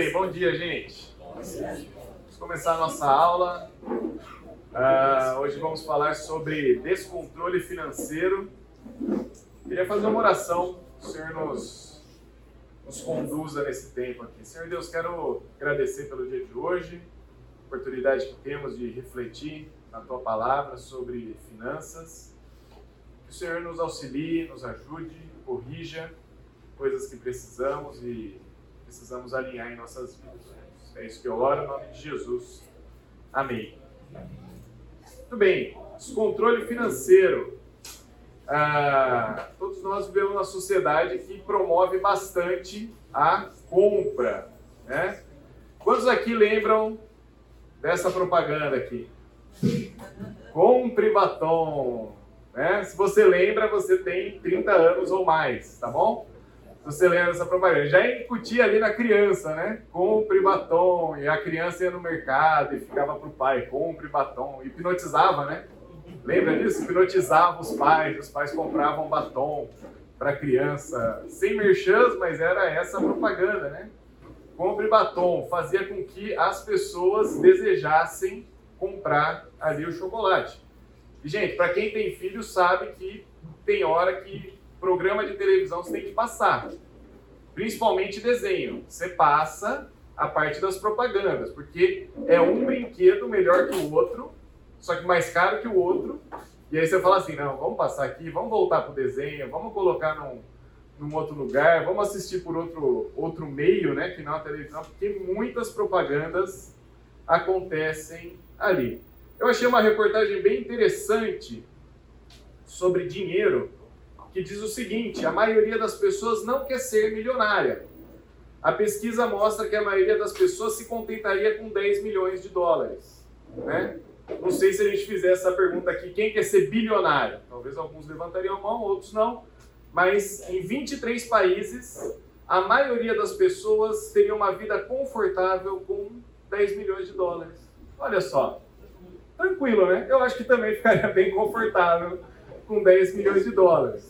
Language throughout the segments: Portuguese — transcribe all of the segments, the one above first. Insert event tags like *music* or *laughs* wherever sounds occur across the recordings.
bem, bom dia, gente. Vamos começar a nossa aula. Uh, hoje vamos falar sobre descontrole financeiro. Queria fazer uma oração, o Senhor nos, nos conduza nesse tempo aqui. Senhor Deus, quero agradecer pelo dia de hoje, oportunidade que temos de refletir na Tua palavra sobre finanças. Que o Senhor nos auxilie, nos ajude, corrija coisas que precisamos e precisamos alinhar em nossas vidas. É isso que eu oro, em nome de Jesus. Amém. Muito bem, descontrole financeiro. Ah, todos nós vivemos uma sociedade que promove bastante a compra. Né? Quantos aqui lembram dessa propaganda aqui? Compre batom. Né? Se você lembra, você tem 30 anos ou mais, tá bom? Você lembra dessa propaganda. Já incutia ali na criança, né? Compre batom. E a criança ia no mercado e ficava pro pai, compre batom. Hipnotizava, né? Lembra disso? Hipnotizava os pais, os pais compravam batom para criança, sem merchans, mas era essa propaganda, né? Compre batom, fazia com que as pessoas desejassem comprar ali o chocolate. E, gente, para quem tem filho sabe que tem hora que programa de televisão você tem que passar. Principalmente desenho. Você passa a parte das propagandas, porque é um brinquedo melhor que o outro, só que mais caro que o outro. E aí você fala assim, não, vamos passar aqui, vamos voltar para o desenho, vamos colocar num, num outro lugar, vamos assistir por outro, outro meio, né, que não a televisão, porque muitas propagandas acontecem ali. Eu achei uma reportagem bem interessante sobre dinheiro, que diz o seguinte: a maioria das pessoas não quer ser milionária. A pesquisa mostra que a maioria das pessoas se contentaria com 10 milhões de dólares. Né? Não sei se a gente fizer essa pergunta aqui, quem quer ser bilionário? Talvez alguns levantariam a mão, outros não. Mas em 23 países, a maioria das pessoas teria uma vida confortável com 10 milhões de dólares. Olha só, tranquilo, né? Eu acho que também ficaria bem confortável com 10 milhões de dólares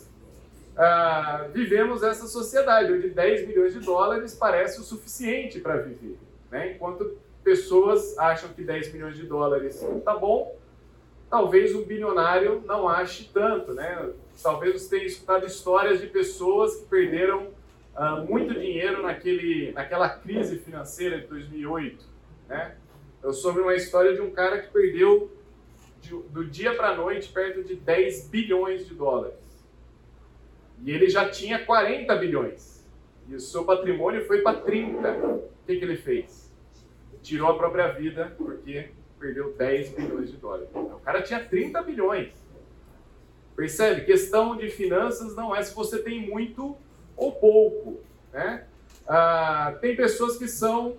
ah, vivemos essa sociedade onde 10 milhões de dólares parece o suficiente para viver. Né? Enquanto pessoas acham que 10 milhões de dólares está bom, talvez um bilionário não ache tanto. Né? Talvez você tenha escutado histórias de pessoas que perderam ah, muito dinheiro naquele, naquela crise financeira de 2008. Né? Eu soube uma história de um cara que perdeu de, do dia para a noite perto de 10 bilhões de dólares. E ele já tinha 40 bilhões. E o seu patrimônio foi para 30. O que, que ele fez? Tirou a própria vida porque perdeu 10 bilhões de dólares. O cara tinha 30 bilhões. Percebe? Questão de finanças não é se você tem muito ou pouco. Né? Ah, tem pessoas que são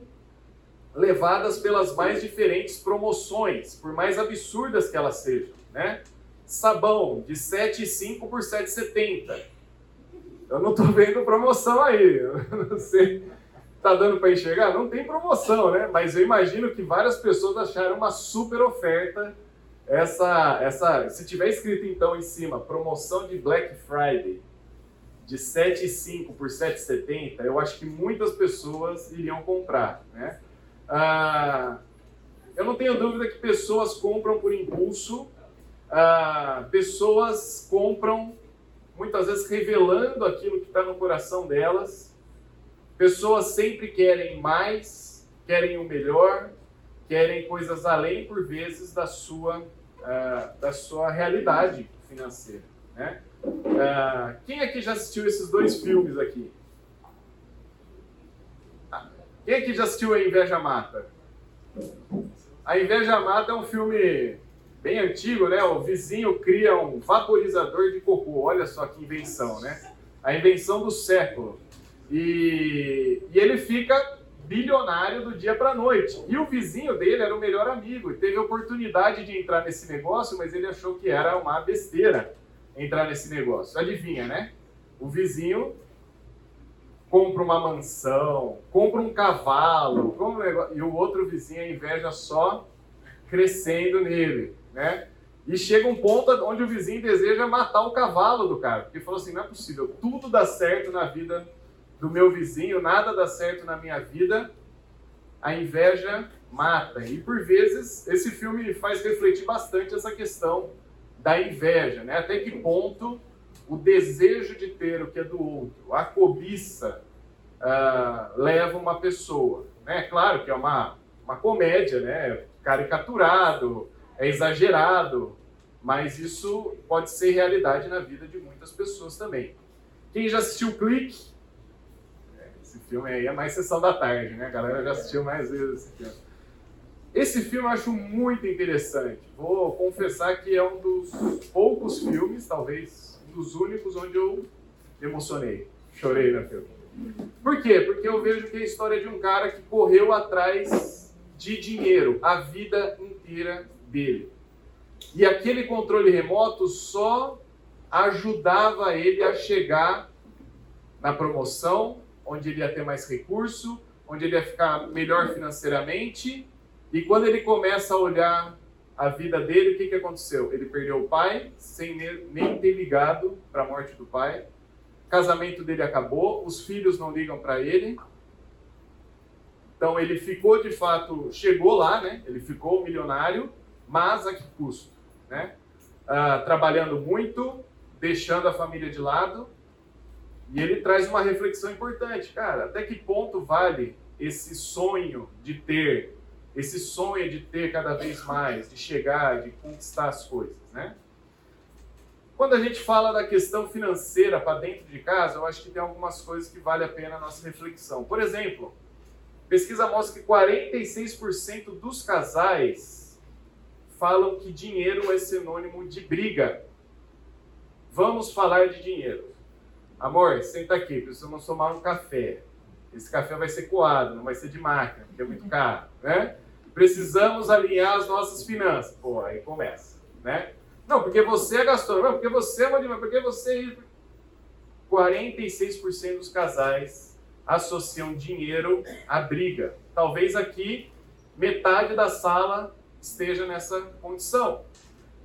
levadas pelas mais diferentes promoções, por mais absurdas que elas sejam. Né? Sabão de 7,5 por 7,70 eu não estou vendo promoção aí. Eu não sei. Tá dando para enxergar? Não tem promoção, né? Mas eu imagino que várias pessoas acharam uma super oferta essa, essa, se tiver escrito então em cima, promoção de Black Friday de 7,5 por 7,70, eu acho que muitas pessoas iriam comprar, né? Ah, eu não tenho dúvida que pessoas compram por impulso, ah, pessoas compram muitas vezes revelando aquilo que está no coração delas. Pessoas sempre querem mais, querem o melhor, querem coisas além, por vezes, da sua, uh, da sua realidade financeira. Né? Uh, quem aqui já assistiu esses dois filmes aqui? Quem aqui já assistiu A Inveja Mata? A Inveja Mata é um filme bem antigo, né? O vizinho cria um vaporizador de cocô. Olha só que invenção, né? A invenção do século. E, e ele fica bilionário do dia para noite. E o vizinho dele era o melhor amigo e teve a oportunidade de entrar nesse negócio, mas ele achou que era uma besteira entrar nesse negócio. Adivinha, né? O vizinho compra uma mansão, compra um cavalo, compra um negócio, e o outro vizinho a inveja só crescendo nele né? E chega um ponto onde o vizinho deseja matar o cavalo do cara, porque falou assim: não é possível, tudo dá certo na vida do meu vizinho, nada dá certo na minha vida, a inveja mata. E por vezes esse filme faz refletir bastante essa questão da inveja, né? Até que ponto o desejo de ter o que é do outro, a cobiça, uh, leva uma pessoa. Né? Claro que é uma, uma comédia, né? caricaturado, é exagerado, mas isso pode ser realidade na vida de muitas pessoas também. Quem já assistiu Clique? Esse filme aí é mais sessão da tarde, né? A galera já assistiu mais vezes esse filme. Esse filme eu acho muito interessante. Vou confessar que é um dos poucos filmes, talvez um dos únicos, onde eu emocionei. Chorei no filme. Por quê? Porque eu vejo que é a história de um cara que correu atrás de dinheiro a vida inteira dele. E aquele controle remoto só ajudava ele a chegar na promoção, onde ele ia ter mais recurso, onde ele ia ficar melhor financeiramente e quando ele começa a olhar a vida dele, o que, que aconteceu? Ele perdeu o pai, sem nem ter ligado para a morte do pai. O casamento dele acabou, os filhos não ligam para ele. Então ele ficou de fato, chegou lá, né? Ele ficou milionário, mas a que custo? Né? Ah, trabalhando muito, deixando a família de lado. E ele traz uma reflexão importante, cara. Até que ponto vale esse sonho de ter esse sonho de ter cada vez mais, de chegar, de conquistar as coisas, né? Quando a gente fala da questão financeira para dentro de casa, eu acho que tem algumas coisas que vale a pena a nossa reflexão. Por exemplo, pesquisa mostra que 46% dos casais falam que dinheiro é sinônimo de briga. Vamos falar de dinheiro. Amor, senta aqui, precisamos tomar um café. Esse café vai ser coado, não vai ser de máquina, porque é muito caro, né? Precisamos alinhar as nossas finanças. Pô, aí começa, né? Não, porque você é gastador, não, porque você é uma porque você 46% dos casais associam dinheiro à briga. Talvez aqui metade da sala esteja nessa condição.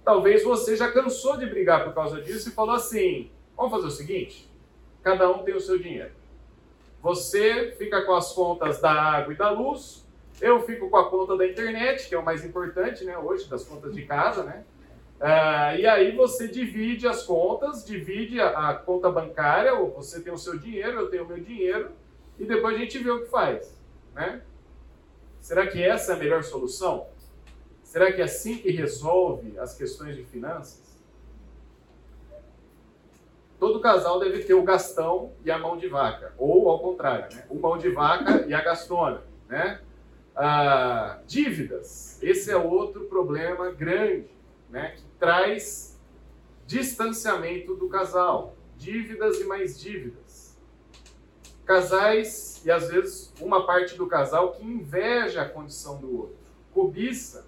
Talvez você já cansou de brigar por causa disso e falou assim: vamos fazer o seguinte, cada um tem o seu dinheiro. Você fica com as contas da água e da luz, eu fico com a conta da internet, que é o mais importante, né, hoje, das contas de casa, né? Uh, e aí você divide as contas, divide a, a, conta bancária, ou você tem o seu dinheiro, eu tenho o meu dinheiro, e depois a gente vê o que faz, né? Será que essa é a melhor solução? Será que é assim que resolve as questões de finanças? todo casal deve ter o gastão e a mão de vaca, ou ao contrário, né? o mão de vaca e a gastona. Né? Ah, dívidas, esse é outro problema grande, né? que traz distanciamento do casal, dívidas e mais dívidas. Casais, e às vezes uma parte do casal que inveja a condição do outro, cobiça.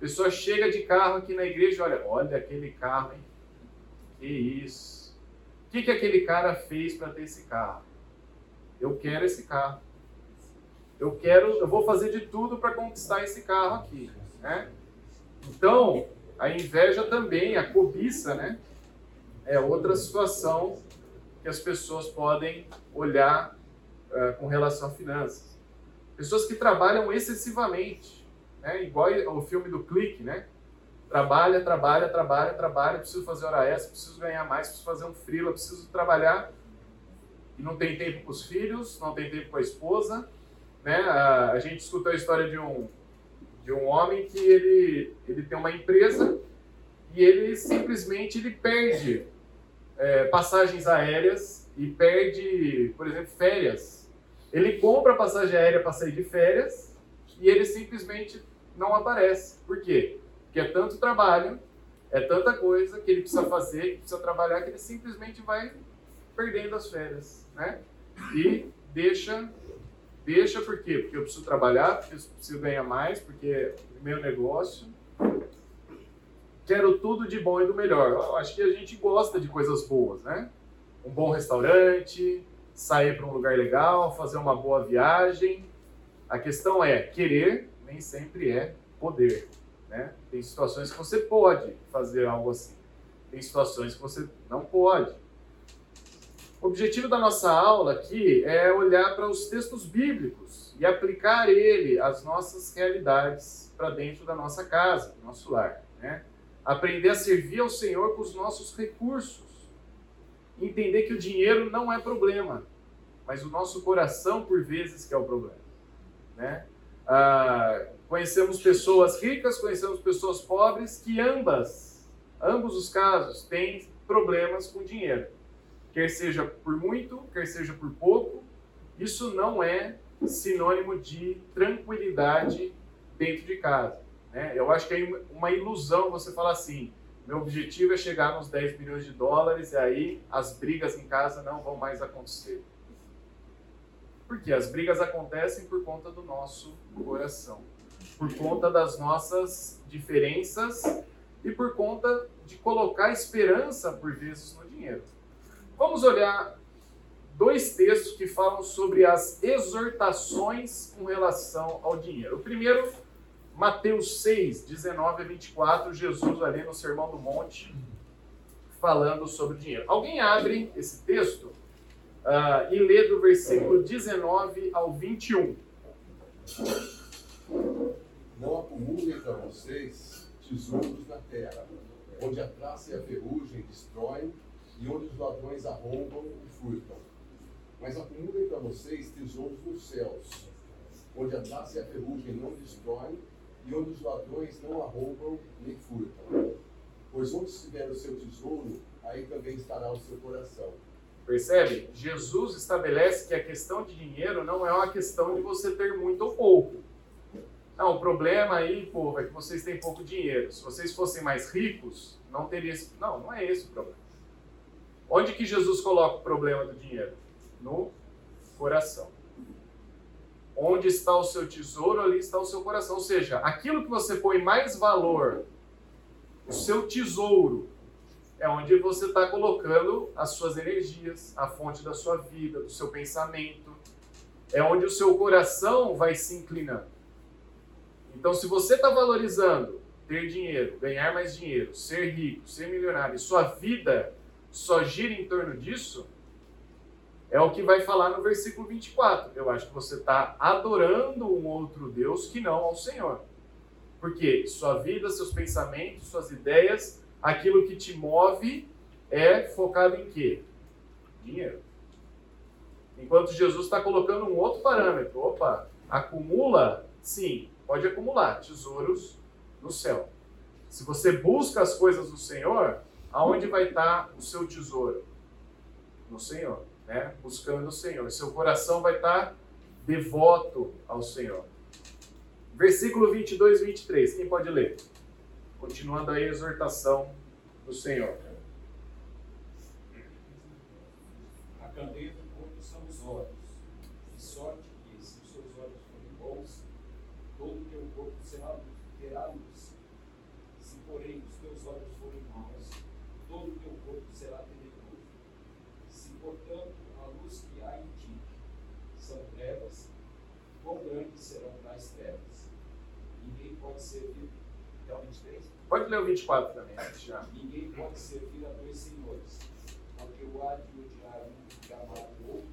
Pessoa chega de carro aqui na igreja, olha, olha aquele carro, hein? Que isso o que, que aquele cara fez para ter esse carro? Eu quero esse carro. Eu quero, eu vou fazer de tudo para conquistar esse carro aqui, né? Então, a inveja também, a cobiça, né? É outra situação que as pessoas podem olhar uh, com relação a finanças. Pessoas que trabalham excessivamente, né? Igual o filme do Clique, né? Trabalha, trabalha, trabalha, trabalha, preciso fazer hora extra, preciso ganhar mais, preciso fazer um freela, preciso trabalhar. E não tem tempo com os filhos, não tem tempo com a esposa. Né? A, a gente escutou a história de um, de um homem que ele, ele tem uma empresa e ele simplesmente ele perde é, passagens aéreas e perde, por exemplo, férias. Ele compra passagem aérea para sair de férias e ele simplesmente não aparece. Por quê? Porque é tanto trabalho, é tanta coisa que ele precisa fazer, que precisa trabalhar, que ele simplesmente vai perdendo as férias, né? E deixa, deixa por quê? Porque eu preciso trabalhar, porque eu preciso ganhar mais, porque é meu negócio. Quero tudo de bom e do melhor. Eu acho que a gente gosta de coisas boas, né? Um bom restaurante, sair para um lugar legal, fazer uma boa viagem. A questão é querer, nem sempre é poder. Né? Tem situações que você pode fazer algo assim. Tem situações que você não pode. O objetivo da nossa aula aqui é olhar para os textos bíblicos e aplicar ele às nossas realidades para dentro da nossa casa, do nosso lar. Né? Aprender a servir ao Senhor com os nossos recursos. Entender que o dinheiro não é problema, mas o nosso coração, por vezes, que é o problema. Né? Ah, conhecemos pessoas ricas, conhecemos pessoas pobres, que ambas, ambos os casos, têm problemas com dinheiro. Quer seja por muito, quer seja por pouco, isso não é sinônimo de tranquilidade dentro de casa. Né? Eu acho que é uma ilusão você falar assim: meu objetivo é chegar nos 10 milhões de dólares e aí as brigas em casa não vão mais acontecer. Porque as brigas acontecem por conta do nosso coração, por conta das nossas diferenças e por conta de colocar esperança, por vezes, no dinheiro. Vamos olhar dois textos que falam sobre as exortações com relação ao dinheiro. O primeiro, Mateus 6, 19 a 24, Jesus ali no Sermão do Monte, falando sobre dinheiro. Alguém abre esse texto uh, e lê do versículo 19 ao 21. Não acumulem para vocês tesouros na terra, onde a traça e a ferrugem destroem e onde os ladrões arrombam e furtam mas acumulem para vocês tesouros nos céus, onde a traça e a ferrugem não destroem, e onde os ladrões não arrombam nem furtam. Pois onde estiver o seu tesouro, aí também estará o seu coração. Percebe? Jesus estabelece que a questão de dinheiro não é uma questão de você ter muito ou pouco. Não, o problema aí, povo, é que vocês têm pouco dinheiro. Se vocês fossem mais ricos, não teria esse... Não, não é esse o problema. Onde que Jesus coloca o problema do dinheiro? no coração. Onde está o seu tesouro, ali está o seu coração. Ou seja, aquilo que você põe mais valor, o seu tesouro, é onde você está colocando as suas energias, a fonte da sua vida, do seu pensamento. É onde o seu coração vai se inclinando. Então, se você está valorizando ter dinheiro, ganhar mais dinheiro, ser rico, ser milionário, e sua vida só gira em torno disso, é o que vai falar no versículo 24. Eu acho que você está adorando um outro Deus que não ao Senhor. Porque sua vida, seus pensamentos, suas ideias, aquilo que te move é focado em quê? Dinheiro. Enquanto Jesus está colocando um outro parâmetro. Opa, acumula? Sim, pode acumular tesouros no céu. Se você busca as coisas do Senhor, aonde vai estar o seu tesouro? No Senhor né? buscando o Senhor. Seu coração vai estar devoto ao Senhor. Versículo 22 e 23, quem pode ler? Continuando a exortação do Senhor. A candeia do corpo são os olhos. De sorte que, se os seus olhos forem bons, todo o teu corpo será, terá luz. Se, porém, os teus olhos forem maus, todo o teu corpo será tenebroso. Se, portanto, trevas, quão grandes serão tais trevas. Ninguém pode servir. Até o 23? Pode ler o 24 também, já. Ninguém pode servir a dois senhores, porque o há de odiar um e amar o outro,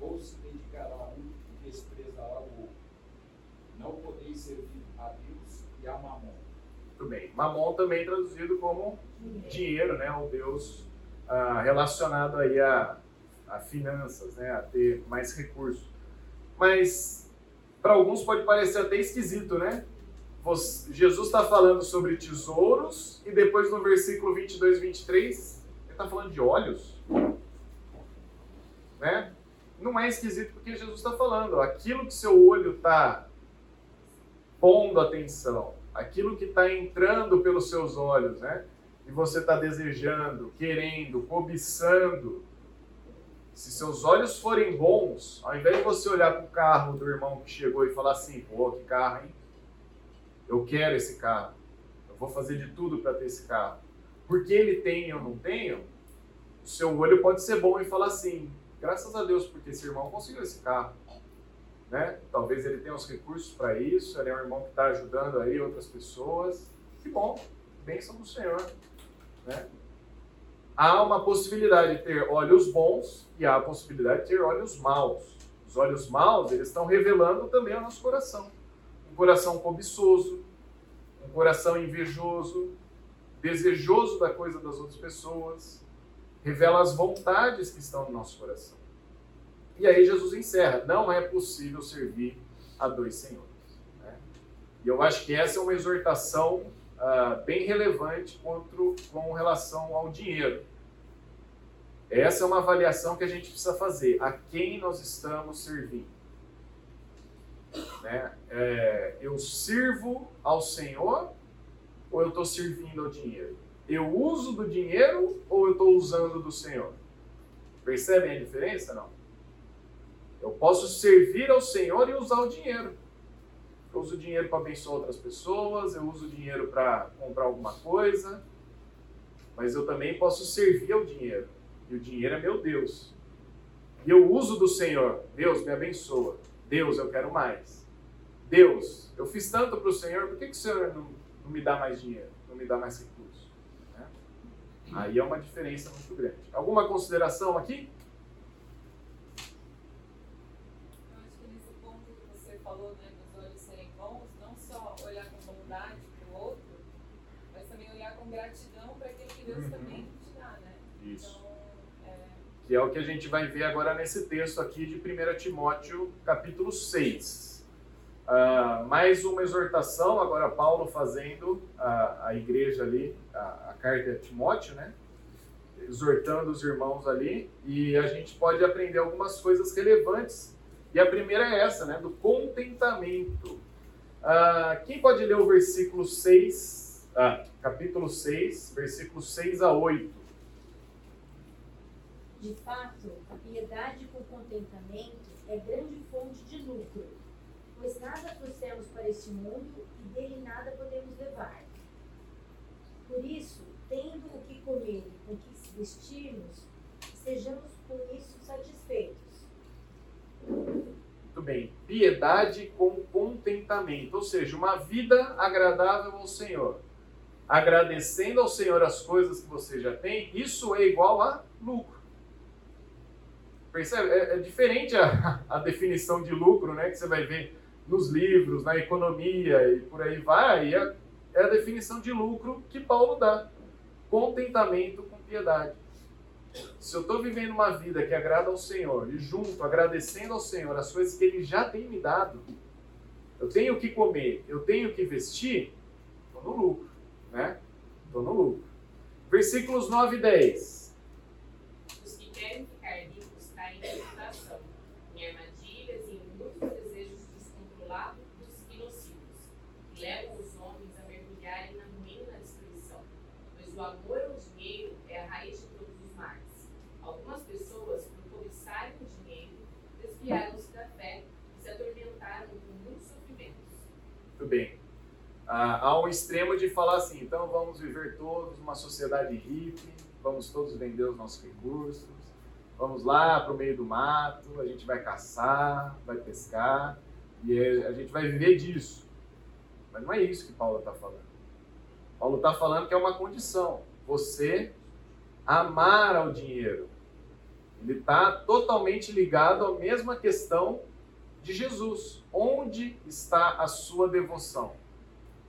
ou se dedicará a um e desprezará o outro. Não podeis servir a Deus e a Mamon. Muito bem. Mamon também traduzido como dinheiro, né? O Deus ah, relacionado aí a, a finanças, né? A ter mais recursos. Mas para alguns pode parecer até esquisito, né? Jesus está falando sobre tesouros e depois no versículo 22 e 23 ele está falando de olhos. Né? Não é esquisito porque Jesus está falando aquilo que seu olho está pondo atenção, aquilo que está entrando pelos seus olhos, né? E você está desejando, querendo, cobiçando, se seus olhos forem bons, ao invés de você olhar para o carro do irmão que chegou e falar assim, pô, que carro, hein? Eu quero esse carro. Eu vou fazer de tudo para ter esse carro. Porque ele tem eu não tenho, o seu olho pode ser bom e falar assim, graças a Deus, porque esse irmão conseguiu esse carro. Né? Talvez ele tenha os recursos para isso, ele é um irmão que está ajudando aí outras pessoas. Que bom, bênção do Senhor. Né? há uma possibilidade de ter olhos bons e há a possibilidade de ter olhos maus. Os olhos maus, eles estão revelando também o nosso coração. Um coração cobiçoso, um coração invejoso, desejoso da coisa das outras pessoas, revela as vontades que estão no nosso coração. E aí Jesus encerra: não é possível servir a dois senhores. Né? E eu acho que essa é uma exortação uh, bem relevante com relação ao dinheiro. Essa é uma avaliação que a gente precisa fazer. A quem nós estamos servindo? Né? É, eu sirvo ao Senhor ou eu estou servindo ao dinheiro? Eu uso do dinheiro ou eu estou usando do Senhor? Percebem a diferença? Não. Eu posso servir ao Senhor e usar o dinheiro. Eu uso o dinheiro para abençoar outras pessoas, eu uso o dinheiro para comprar alguma coisa, mas eu também posso servir ao dinheiro. E o dinheiro é meu Deus. E eu uso do Senhor. Deus me abençoa. Deus, eu quero mais. Deus, eu fiz tanto para o Senhor, por que, que o Senhor não, não me dá mais dinheiro? Não me dá mais recursos? Né? Aí é uma diferença muito grande. Alguma consideração aqui? Deus uhum. também te dá, né? Isso. Então, é... Que é o que a gente vai ver agora nesse texto aqui de 1 Timóteo, capítulo 6. Uh, ah, mais uma exortação, agora Paulo fazendo a, a igreja ali, a, a carta de Timóteo, né? Exortando os irmãos ali, e a gente pode aprender algumas coisas relevantes. E a primeira é essa, né? Do contentamento. Uh, quem pode ler o versículo 6 ah, capítulo 6, versículos 6 a 8. De fato, a piedade com contentamento é grande fonte de lucro, pois nada trouxemos para este mundo e dele nada podemos levar. Por isso, tendo o que comer e com que se vestirmos, sejamos com isso satisfeitos. Muito bem. Piedade com contentamento, ou seja, uma vida agradável ao Senhor agradecendo ao Senhor as coisas que você já tem, isso é igual a lucro. Percebe? É, é diferente a, *laughs* a, definição de lucro, né, que você vai ver nos livros, na economia e por aí vai. É, é a definição de lucro que Paulo dá: contentamento com piedade. Se eu estou vivendo uma vida que agrada ao Senhor e junto, agradecendo ao Senhor as coisas que Ele já tem me dado, eu tenho que comer, eu tenho que vestir, estou no lucro né? Estou no lucro. Versículos 9 e 10. Os que querem ficar ricos caem em tentação, em armadilhas e em muitos desejos descontrolados e nocivos, que levam os homens a mergulharem na ruína da destruição. Pois o amor ao dinheiro é a raiz de todos os males. Algumas pessoas, por cobiçarem o dinheiro, desviaram-se da fé e se atormentaram com muitos sofrimentos. Muito bem ao extremo de falar assim, então vamos viver todos numa sociedade hippie, vamos todos vender os nossos recursos, vamos lá para o meio do mato, a gente vai caçar, vai pescar, e a gente vai viver disso. Mas não é isso que Paulo está falando. Paulo está falando que é uma condição. Você amar ao dinheiro. Ele está totalmente ligado à mesma questão de Jesus. Onde está a sua devoção?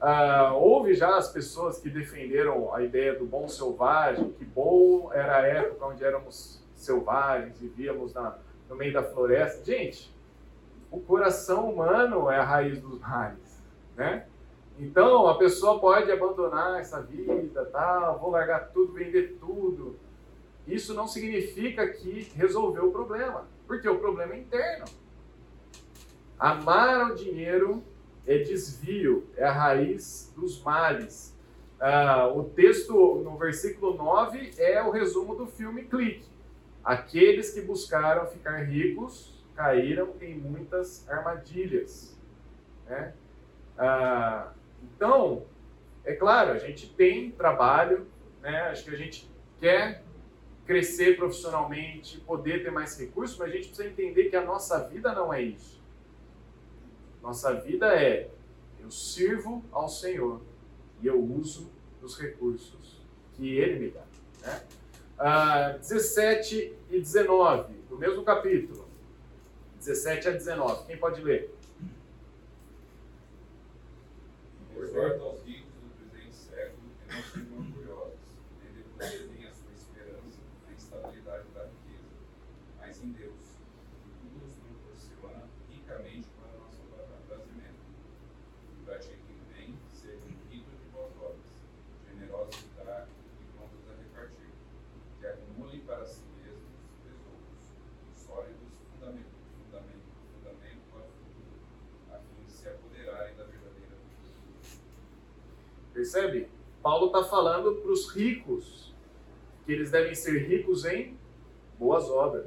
Uh, houve já as pessoas que defenderam a ideia do bom selvagem, que bom era a época onde éramos selvagens, vivíamos na, no meio da floresta. Gente, o coração humano é a raiz dos males, né? Então a pessoa pode abandonar essa vida, tá? Vou largar tudo, vender tudo. Isso não significa que resolveu o problema, porque o problema é interno. Amar o dinheiro é desvio, é a raiz dos males. Ah, o texto no versículo 9 é o resumo do filme Clique. Aqueles que buscaram ficar ricos caíram em muitas armadilhas. Né? Ah, Então, é claro, a gente tem trabalho, né? acho que a gente quer crescer profissionalmente, poder ter mais recursos, mas a gente precisa entender que a nossa vida não é isso. Nossa vida é eu sirvo ao Senhor e eu uso os recursos que Ele me dá. Né? Ah, 17 e 19, do mesmo capítulo. 17 a 19. Quem pode ler? Exorta aos ricos do presente século que não sejam orgulhosos, nem depositem a sua esperança na instabilidade da riqueza, mas em Deus, que tudo nos proporciona ricamente para o nosso aprazimento. E pratiquem o bem, sejam ricos de boas obras, generosos de dar e prontos a repartir, que acumulem para si mesmos tesouros sólidos, fundamento, fundamento, fundamento para o futuro, a fim de se apoderarem da verdadeira virtude. Percebe? Paulo está falando para os ricos que eles devem ser ricos em boas obras.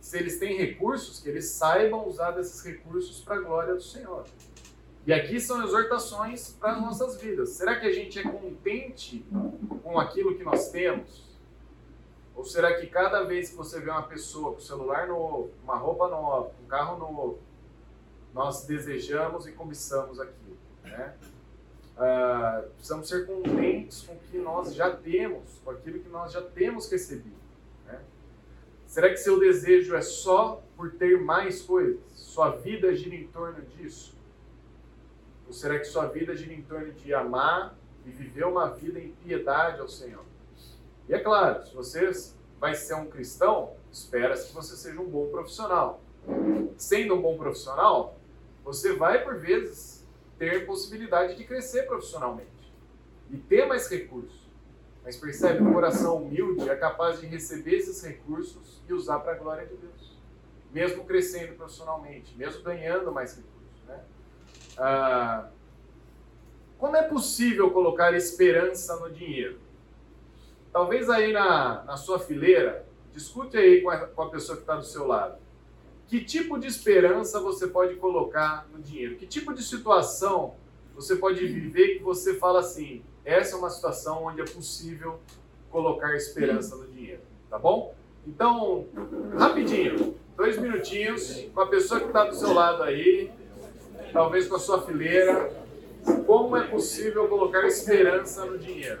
Se eles têm recursos, que eles saibam usar desses recursos para a glória do Senhor. E aqui são exortações para as nossas vidas. Será que a gente é contente com aquilo que nós temos? Ou será que cada vez que você vê uma pessoa com celular novo, uma roupa nova, um carro novo, nós desejamos e cobiçamos aquilo? Né? Ah, precisamos ser contentes com o que nós já temos, com aquilo que nós já temos recebido. né? Será que seu desejo é só por ter mais coisas? Sua vida gira em torno disso? Ou será que sua vida gira em torno de amar e viver uma vida em piedade ao Senhor? E é claro, se você vai ser um cristão, espera-se que você seja um bom profissional. Sendo um bom profissional, você vai, por vezes, ter possibilidade de crescer profissionalmente e ter mais recursos. Mas percebe, um coração humilde é capaz de receber esses recursos e usar para a glória de Deus, mesmo crescendo profissionalmente, mesmo ganhando mais recursos. Né? Ah, como é possível colocar esperança no dinheiro? Talvez aí na, na sua fileira, discute aí com a, com a pessoa que está do seu lado. Que tipo de esperança você pode colocar no dinheiro? Que tipo de situação você pode viver que você fala assim: essa é uma situação onde é possível colocar esperança no dinheiro, tá bom? Então, rapidinho, dois minutinhos, com a pessoa que está do seu lado aí, talvez com a sua fileira, como é possível colocar esperança no dinheiro?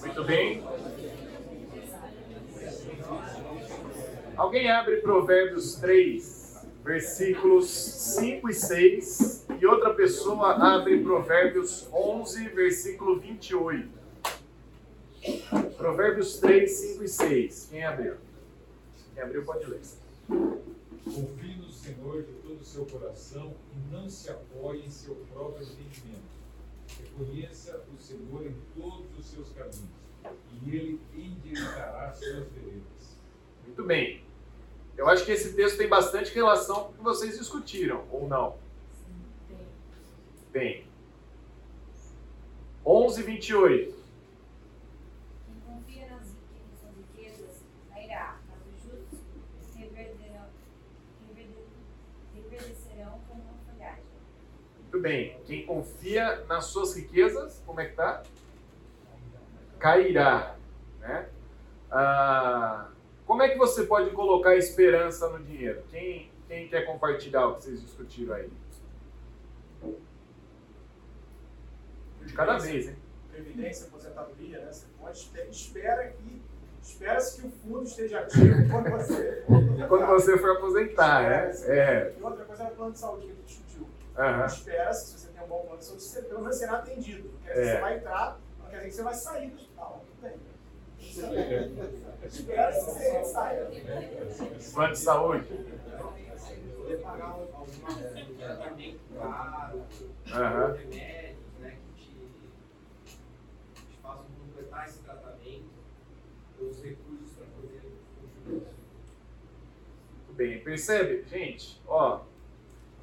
Muito bem. Alguém abre Provérbios 3, versículos 5 e 6, e outra pessoa abre Provérbios 11, versículo 28. Provérbios 3, 5 e 6. Quem abriu? Quem abriu pode ler. Confie no Senhor de todo o seu coração e não se apoie em seu próprio entendimento. Reconheça o Senhor em todos os seus caminhos, e ele endireitará suas veredas. Muito bem. Eu acho que esse texto tem bastante relação com o que vocês discutiram, ou não? Tem. 11, 28. Quem confia nas riquezas, nas riquezas cairá, mas os justos reverdecerão como uma folhagem. Muito bem. Quem confia nas suas riquezas, como é que tá? Cairá. Né? Ah, como é que você pode colocar esperança no dinheiro? Quem, quem quer compartilhar o que vocês discutiram aí? De cada vez, hein? Previdência, aposentadoria, né? Você pode espera, espera que espera-se que o fundo esteja ativo quando você *laughs* Quando você for aposentar, né? É. E outra coisa é o plano de saúde que a gente discutiu. Aham. Espera-se, se você tem um bom plano de saúde, você pelo menos será atendido. Quer É. você vai entrar, não quer dizer que você vai sair do hospital. Não tem. Espera-se que você saia. Plano de saúde. Aham. façam completar esse tratamento, os recursos para poder continuar. Muito bem. Percebe, gente? Ó,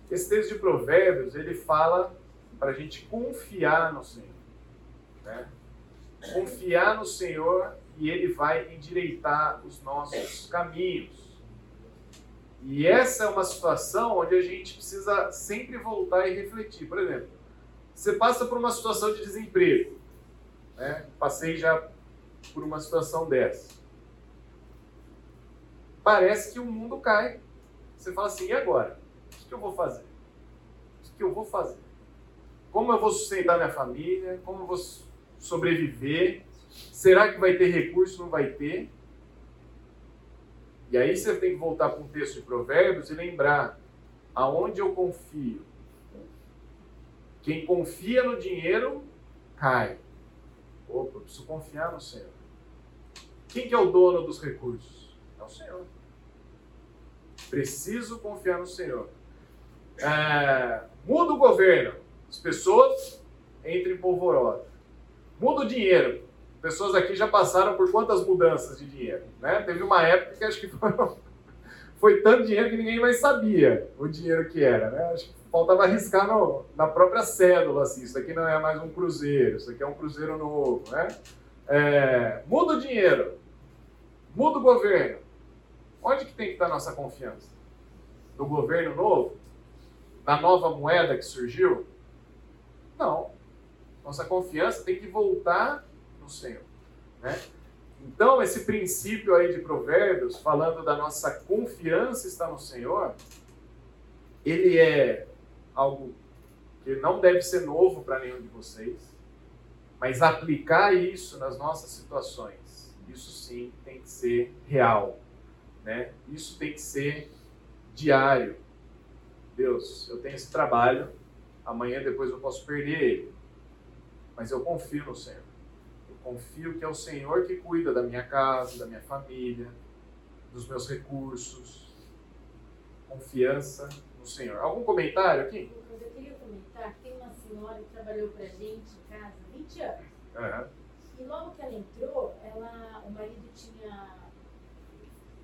esse texto de Provérbios, ele fala para a gente confiar no Senhor. Né? Confiar no Senhor e Ele vai endireitar os nossos caminhos. E essa é uma situação onde a gente precisa sempre voltar e refletir. Por exemplo, você passa por uma situação de desemprego. Né? Passei já por uma situação dessa. Parece que o mundo cai. Você fala assim, e agora? O que eu vou fazer? O que eu vou fazer? Como eu vou sustentar minha família? Como eu vou sobreviver? Será que vai ter recurso? Não vai ter? E aí você tem que voltar para um texto de Provérbios e lembrar aonde eu confio. Quem confia no dinheiro cai. Opa, eu preciso confiar no Senhor. Quem que é o dono dos recursos? É o Senhor. Preciso confiar no Senhor. É, muda o governo, as pessoas entram em polvorosa. Muda o dinheiro. Pessoas aqui já passaram por quantas mudanças de dinheiro? Né? Teve uma época que acho que foram- *laughs* foi tanto dinheiro que ninguém mais sabia o dinheiro que era. Né? Acho que faltava arriscar no- na própria cédula. Assim, isso aqui não é mais um cruzeiro, isso aqui é um cruzeiro novo. Né? É, muda o dinheiro, muda o governo. Onde que tem que estar nossa confiança? No governo novo? Na nova moeda que surgiu? Não. Nossa confiança tem que voltar. Né? Então, esse princípio aí de Provérbios, falando da nossa confiança está no Senhor, ele é algo que não deve ser novo para nenhum de vocês, mas aplicar isso nas nossas situações, isso sim tem que ser real, né? Isso tem que ser diário. Deus, eu tenho esse trabalho, amanhã depois eu posso perder ele, mas eu confio no Senhor. Eu confio que é o Senhor que cuida da minha casa, da minha família, dos meus recursos. Confiança no Senhor. Algum comentário aqui? Eu queria comentar que tem uma senhora que trabalhou pra gente em casa há 20 anos. Aham. E logo que ela entrou, ela, o marido tinha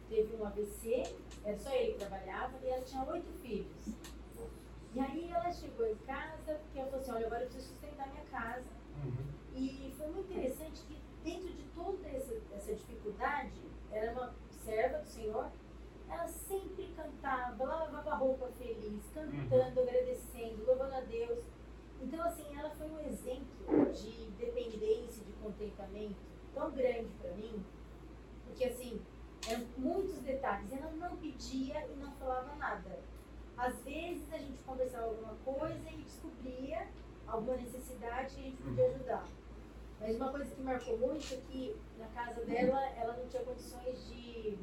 teve um AVC, era só ele que trabalhava, e ela tinha oito filhos. E aí ela chegou em casa, porque ela falou assim, olha, agora eu preciso sustentar minha casa. E foi muito interessante que dentro de toda essa, essa dificuldade, ela era uma serva do Senhor, ela sempre cantava, ela lavava roupa feliz, cantando, agradecendo, louvando a Deus. Então, assim, ela foi um exemplo de dependência, de contentamento tão grande para mim, porque, assim, eram muitos detalhes. Ela não pedia e não falava nada. Às vezes a gente conversava alguma coisa e descobria alguma necessidade que a gente podia ajudar. Mas uma coisa que marcou muito é que na casa dela ela não tinha condições de.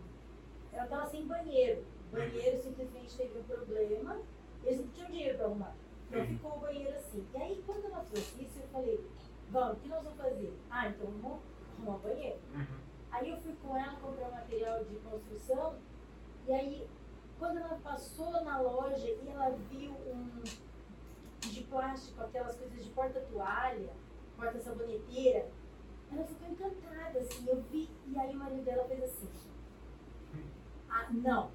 Ela estava sem banheiro. O banheiro simplesmente teve um problema. Eles não tinham dinheiro para arrumar. Então ficou o banheiro assim. E aí quando ela trouxe isso, eu falei, vamos, o que nós vamos fazer? Ah, então vamos arrumar o banheiro. Aí eu fui com ela comprar material de construção. E aí, quando ela passou na loja e ela viu um de plástico, aquelas coisas de porta-toalha, porta-saboneteira, ela ficou encantada, assim. Eu vi, e aí o marido dela fez assim. Ah, não.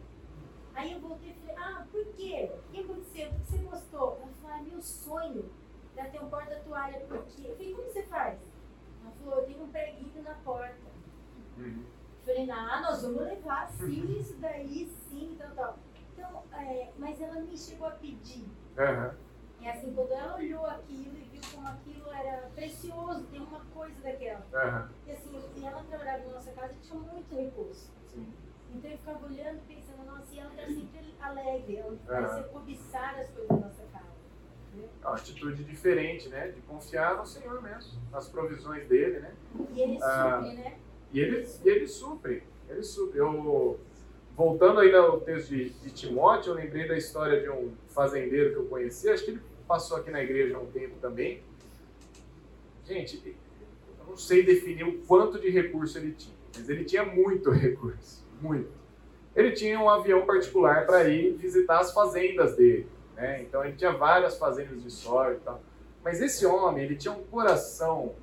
Aí eu voltei e falei, ah, por quê? O que aconteceu? Por que você gostou? Ela falou, ah, meu sonho era ter um porta-toalha, porque... Eu falei, como você faz? Ela falou, eu tenho um preguinho na porta. Falei, ah, nós vamos levar sim, isso daí sim, tal, tal. Então, é, mas ela nem chegou a pedir. Aham. É assim, quando ela olhou aquilo e viu como aquilo era precioso, tem uma coisa daquela. Aham, E assim, e ela trabalhava na nossa casa e tinha muito recurso. sim. Então eu ficava olhando, pensando, nossa, e ela tá sempre alegre, ela vai ser cobiçar as coisas da nossa casa. É uma atitude diferente, né? De confiar no Senhor mesmo, nas provisões dele, né? E ele Ah. supre, né? E ele, e ele supre. Ele supre. Eu, voltando ainda ao texto de, de Timóteo, eu lembrei da história de um fazendeiro que eu conheci. Acho que ele passou aqui na igreja há um tempo também. Gente, eu não sei definir o quanto de recurso ele tinha, mas ele tinha muito *laughs* recurso. Muito. Ele tinha um avião particular para ir visitar as fazendas dele. Né? Então ele tinha várias fazendas de soja e tal. Mas esse homem, ele tinha um coração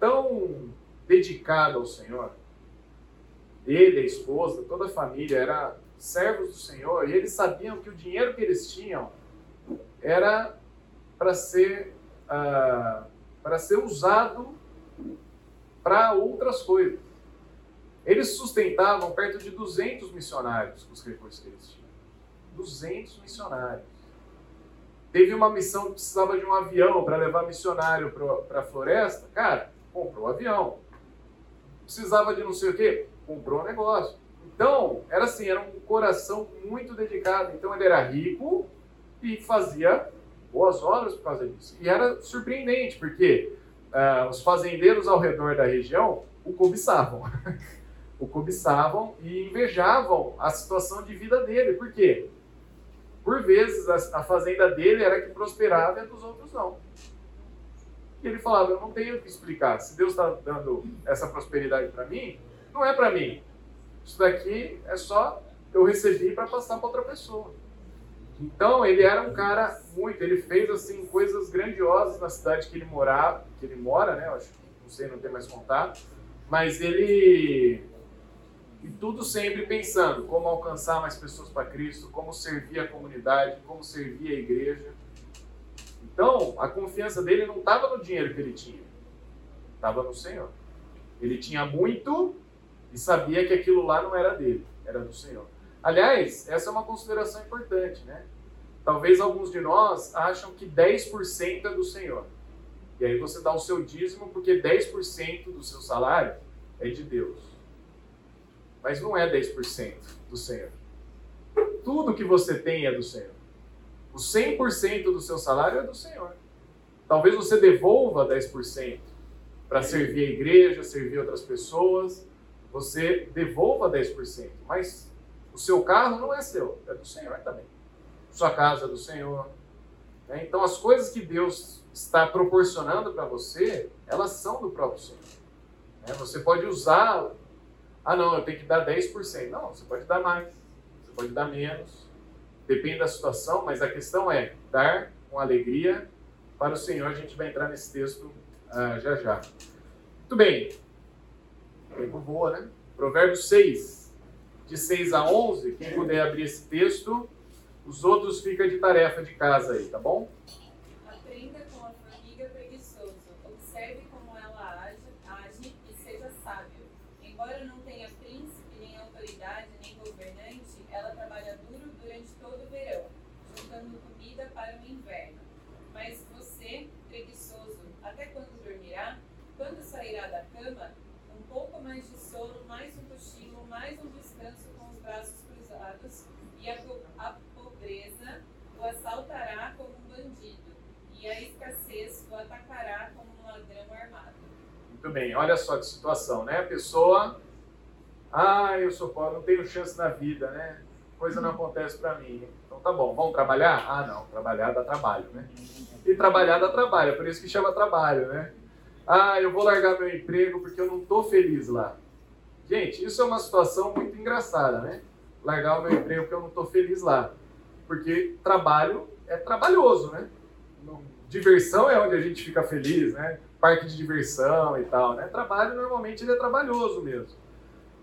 tão dedicado ao Senhor. Ele, a esposa, toda a família era servos do Senhor e eles sabiam que o dinheiro que eles tinham era para ser ah, para ser usado para outras coisas. Eles sustentavam perto de 200 missionários com os recursos que eles tinham. 200 missionários. Teve uma missão que precisava de um avião para levar missionário para a floresta. Cara, comprou o avião. Precisava de não sei o quê, comprou o negócio. Então, era assim, era um coração muito dedicado. Então, ele era rico e fazia boas obras por causa disso. E era surpreendente, porque ah, os fazendeiros ao redor da região o cobiçavam. *laughs* o cobiçavam e invejavam a situação de vida dele. Por quê? Por vezes, a, a fazenda dele era que prosperava e a dos outros não. E ele falava, eu não tenho o que explicar. Se Deus está dando essa prosperidade para mim, não é para mim. Isso daqui é só eu recebi para passar para outra pessoa. Então ele era um cara muito, ele fez assim coisas grandiosas na cidade que ele morava, que ele mora, né? Eu acho, não sei, não tem mais contato, mas ele e tudo sempre pensando como alcançar mais pessoas para Cristo, como servir a comunidade, como servir a igreja. Então, a confiança dele não estava no dinheiro que ele tinha, estava no Senhor. Ele tinha muito e sabia que aquilo lá não era dele, era do Senhor. Aliás, essa é uma consideração importante, né? Talvez alguns de nós acham que 10% é do Senhor. E aí você dá o seu dízimo porque 10% do seu salário é de Deus. Mas não é 10% do Senhor. Tudo que você tem é do Senhor. O 100% do seu salário é do Senhor. Talvez você devolva 10% para servir a igreja, servir outras pessoas. Você devolva 10%, mas o seu carro não é seu, é do Senhor também. Sua casa é do Senhor. né? Então, as coisas que Deus está proporcionando para você, elas são do próprio Senhor. né? Você pode usar. Ah, não, eu tenho que dar 10%. Não, você pode dar mais, você pode dar menos. Depende da situação, mas a questão é dar com alegria para o Senhor. A gente vai entrar nesse texto ah, já já. Muito bem. Tempo boa, né? Provérbios 6, de 6 a 11. Quem puder abrir esse texto, os outros fica de tarefa de casa aí, tá bom? Aprenda com a formiga preguiçoso. Observe como ela age, age e seja sábio. Embora não tenha príncipe, nem autoridade, nem governante, ela trabalha duro durante todo o verão, juntando comida para o inverno. Mas você, preguiçoso, até quando dormirá? Quando sairá da cama? Um pouco mais de sono, mais um cochilo, mais um descanso com os braços cruzados, e a, po- a pobreza o assaltará como um bandido, e a escassez o atacará como um ladrão armado. Bem, olha só que situação, né? A pessoa, ah, eu sou pobre, não tenho chance na vida, né? Coisa não acontece para mim. Então tá bom, vamos trabalhar? Ah, não, trabalhar dá trabalho, né? E trabalhar dá trabalho, é por isso que chama trabalho, né? Ah, eu vou largar meu emprego porque eu não tô feliz lá. Gente, isso é uma situação muito engraçada, né? Largar o meu emprego porque eu não tô feliz lá. Porque trabalho é trabalhoso, né? Diversão é onde a gente fica feliz, né? Parque de diversão e tal, né? Trabalho normalmente ele é trabalhoso mesmo.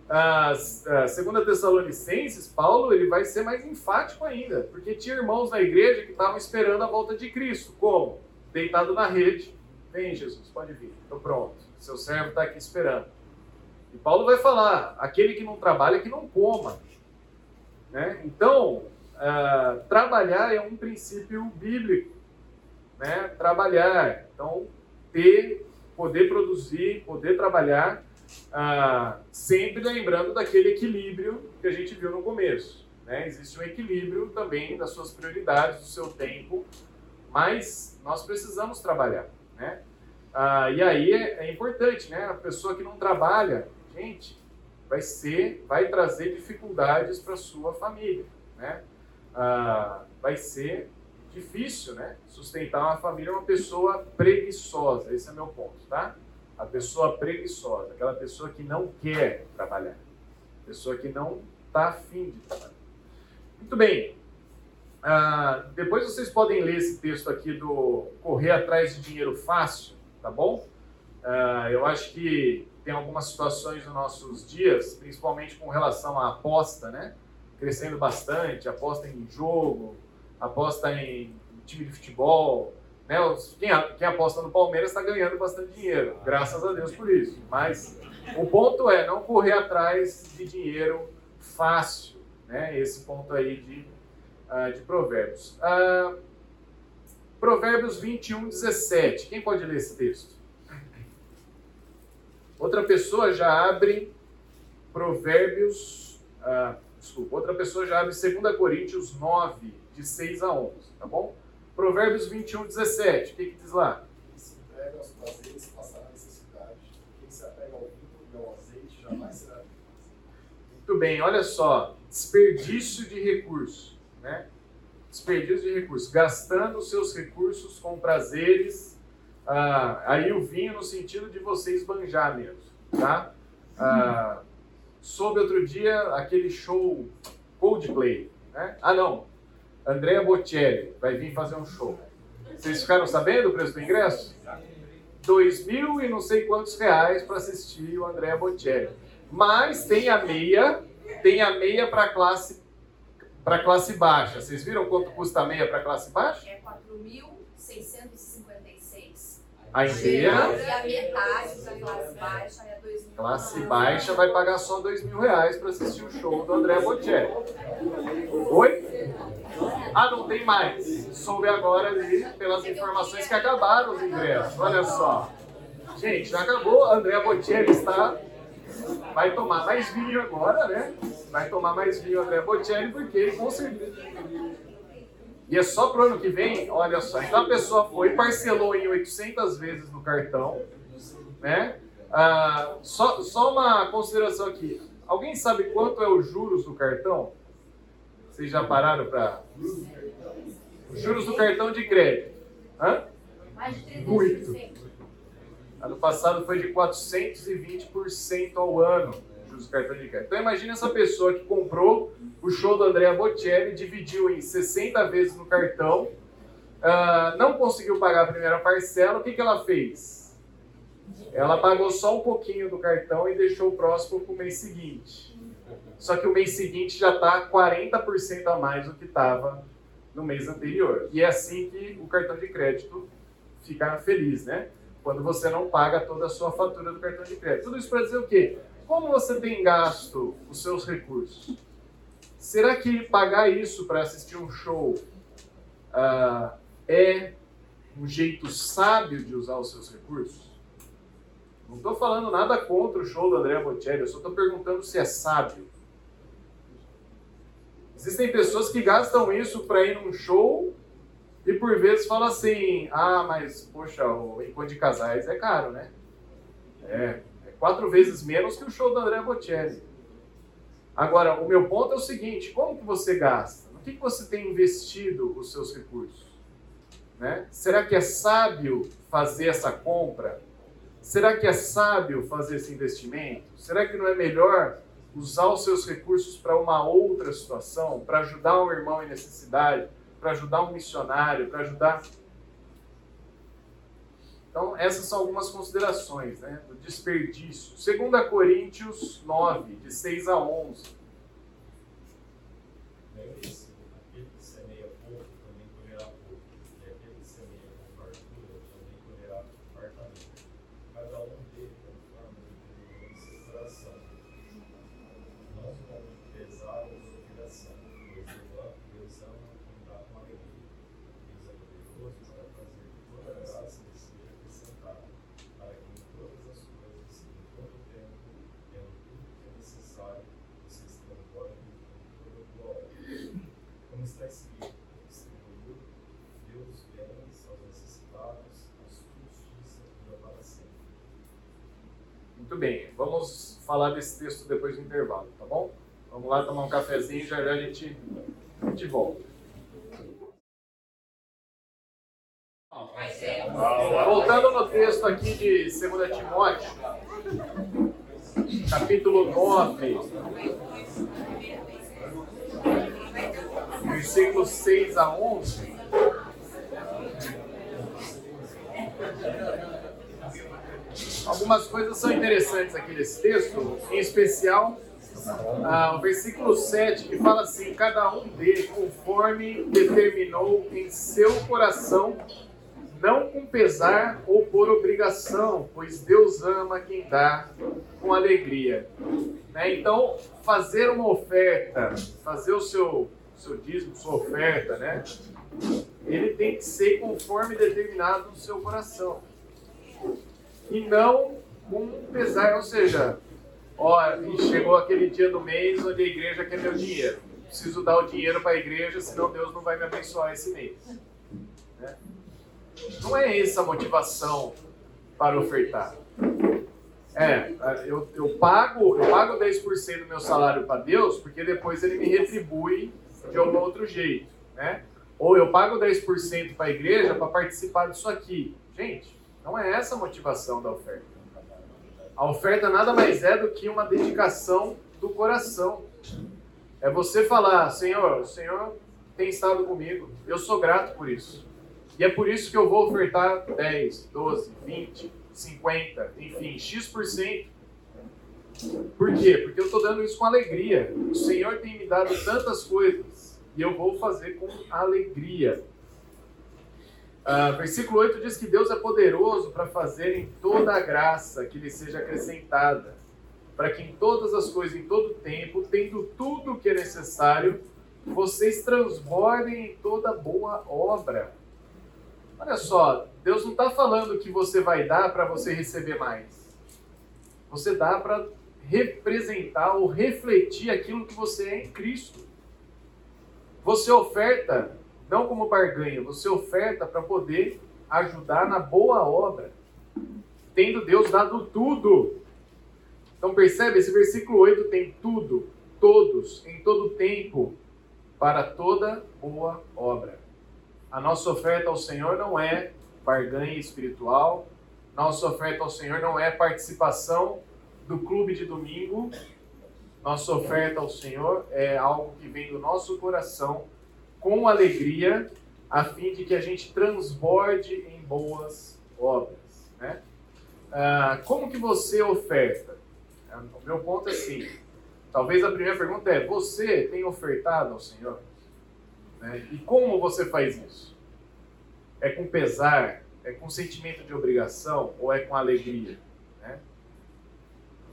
As, a segunda Tessalonicenses, Paulo ele vai ser mais enfático ainda, porque tinha irmãos na igreja que estavam esperando a volta de Cristo. Como? Deitado na rede. Vem, Jesus, pode vir. Estou pronto. Seu servo está aqui esperando. E Paulo vai falar: aquele que não trabalha, que não coma. Né? Então, ah, trabalhar é um princípio bíblico. né, trabalhar. Então, ter, poder produzir, poder trabalhar, ah, sempre lembrando daquele equilíbrio que a gente viu no começo. Né? Existe um equilíbrio também das suas prioridades, do seu tempo, mas nós precisamos trabalhar. Né? Ah, e aí é, é importante, né? A pessoa que não trabalha, gente, vai ser, vai trazer dificuldades para sua família, né? Ah, vai ser difícil, né? Sustentar uma família uma pessoa preguiçosa, esse é meu ponto, tá? A pessoa preguiçosa, aquela pessoa que não quer trabalhar, pessoa que não está afim de trabalhar. Muito bem. Ah, depois vocês podem ler esse texto aqui do correr atrás de dinheiro fácil, tá bom? Uh, eu acho que tem algumas situações nos nossos dias, principalmente com relação à aposta, né? Crescendo bastante, aposta em jogo, aposta em time de futebol, né? Quem, quem aposta no Palmeiras está ganhando bastante dinheiro, graças a Deus por isso. Mas o ponto é não correr atrás de dinheiro fácil, né? Esse ponto aí de, uh, de provérbios. Uh, Provérbios 21, 17. Quem pode ler esse texto? Outra pessoa já abre Provérbios. Ah, desculpa, outra pessoa já abre 2 Coríntios 9, de 6 a 11, tá bom? Provérbios 21, 17. O que, que diz lá? Quem se entrega aos prazeres passará necessidade. Quem se apega ao vinho e ao azeite jamais será Muito bem, olha só. Desperdício de recurso, né? desperdício de recursos, gastando seus recursos com prazeres, ah, aí o vinho no sentido de você esbanjar mesmo, tá? Ah, soube outro dia aquele show Coldplay, né? Ah não, Andrea Bocelli vai vir fazer um show. Vocês ficaram sabendo o preço do ingresso? Dois mil e não sei quantos reais para assistir o Andrea Bocelli. Mas tem a meia, tem a meia para classe para classe baixa. Vocês viram quanto custa a meia para classe baixa? É 4.656. A inteira? E a metade para classe baixa é 2 mil. Classe baixa vai pagar só dois mil reais para assistir o show do André Bocelli. Oi? Ah, não tem mais. Soube agora ali pelas informações que acabaram os ingressos. Olha só. Gente, já acabou. André Bocelli está vai tomar mais vinho agora, né? Vai tomar mais vinho André Bocelli, porque ele com certeza. E é só pro ano que vem, olha só. Então a pessoa foi, parcelou em 800 vezes no cartão, né? Ah, só, só uma consideração aqui. Alguém sabe quanto é os juros do cartão? Vocês já pararam para. Os juros do cartão de crédito. Hã? Muito. Ano passado foi de 420% ao ano juros do cartão de crédito. Então imagine essa pessoa que comprou o show do Andrea Bocelli, dividiu em 60 vezes no cartão, uh, não conseguiu pagar a primeira parcela, o que, que ela fez? Ela pagou só um pouquinho do cartão e deixou o próximo para o mês seguinte. Só que o mês seguinte já está 40% a mais do que estava no mês anterior. E é assim que o cartão de crédito fica feliz, né? quando você não paga toda a sua fatura do cartão de crédito. Tudo isso para dizer o quê? Como você tem gasto os seus recursos? Será que pagar isso para assistir um show uh, é um jeito sábio de usar os seus recursos? Não estou falando nada contra o show do André Bocelli, eu só estou perguntando se é sábio. Existem pessoas que gastam isso para ir num show e por vezes fala assim, ah, mas, poxa, o encontro de casais é caro, né? É, é quatro vezes menos que o show do André Bocelli. Agora, o meu ponto é o seguinte, como que você gasta? No que, que você tem investido os seus recursos? Né? Será que é sábio fazer essa compra? Será que é sábio fazer esse investimento? Será que não é melhor usar os seus recursos para uma outra situação, para ajudar um irmão em necessidade, para ajudar um missionário, para ajudar. Então, essas são algumas considerações né, do desperdício. 2 Coríntios 9, de 6 a 11. Muito falar desse texto depois do intervalo, tá bom? Vamos lá tomar um cafezinho e já já a gente, a gente volta. Voltando no texto aqui de 2 Timóteo, capítulo 9, versículos 6 a 11. Algumas coisas são interessantes aqui nesse texto, em especial ah, o versículo 7 que fala assim: Cada um dê conforme determinou em seu coração, não com pesar ou por obrigação, pois Deus ama quem dá com alegria. Né? Então, fazer uma oferta, fazer o seu, seu dízimo, sua oferta, né? ele tem que ser conforme determinado no seu coração. E não com pesar, ou seja, ó, chegou aquele dia do mês onde a igreja quer meu dinheiro. Preciso dar o dinheiro para a igreja, senão Deus não vai me abençoar esse mês. Né? Não é essa a motivação para ofertar. É, eu, eu, pago, eu pago 10% do meu salário para Deus, porque depois ele me retribui de algum outro jeito. Né? Ou eu pago 10% para a igreja para participar disso aqui. Gente, não é essa a motivação da oferta. A oferta nada mais é do que uma dedicação do coração. É você falar, Senhor, o Senhor tem estado comigo, eu sou grato por isso. E é por isso que eu vou ofertar 10, 12, 20, 50, enfim, X%. Por quê? Porque eu estou dando isso com alegria. O Senhor tem me dado tantas coisas e eu vou fazer com alegria. Uh, versículo 8 diz que Deus é poderoso para fazer em toda a graça que lhe seja acrescentada, para que em todas as coisas, em todo tempo, tendo tudo o que é necessário, vocês transbordem em toda boa obra. Olha só, Deus não está falando que você vai dar para você receber mais. Você dá para representar ou refletir aquilo que você é em Cristo. Você oferta não como barganha, você oferta para poder ajudar na boa obra, tendo Deus dado tudo. Então percebe, esse versículo 8 tem tudo, todos, em todo tempo, para toda boa obra. A nossa oferta ao Senhor não é barganha espiritual, nossa oferta ao Senhor não é participação do clube de domingo, nossa oferta ao Senhor é algo que vem do nosso coração com alegria, a fim de que a gente transborde em boas obras. Né? Ah, como que você oferta? O meu ponto é assim. Talvez a primeira pergunta é: você tem ofertado ao Senhor? Né? E como você faz isso? É com pesar? É com sentimento de obrigação? Ou é com alegria?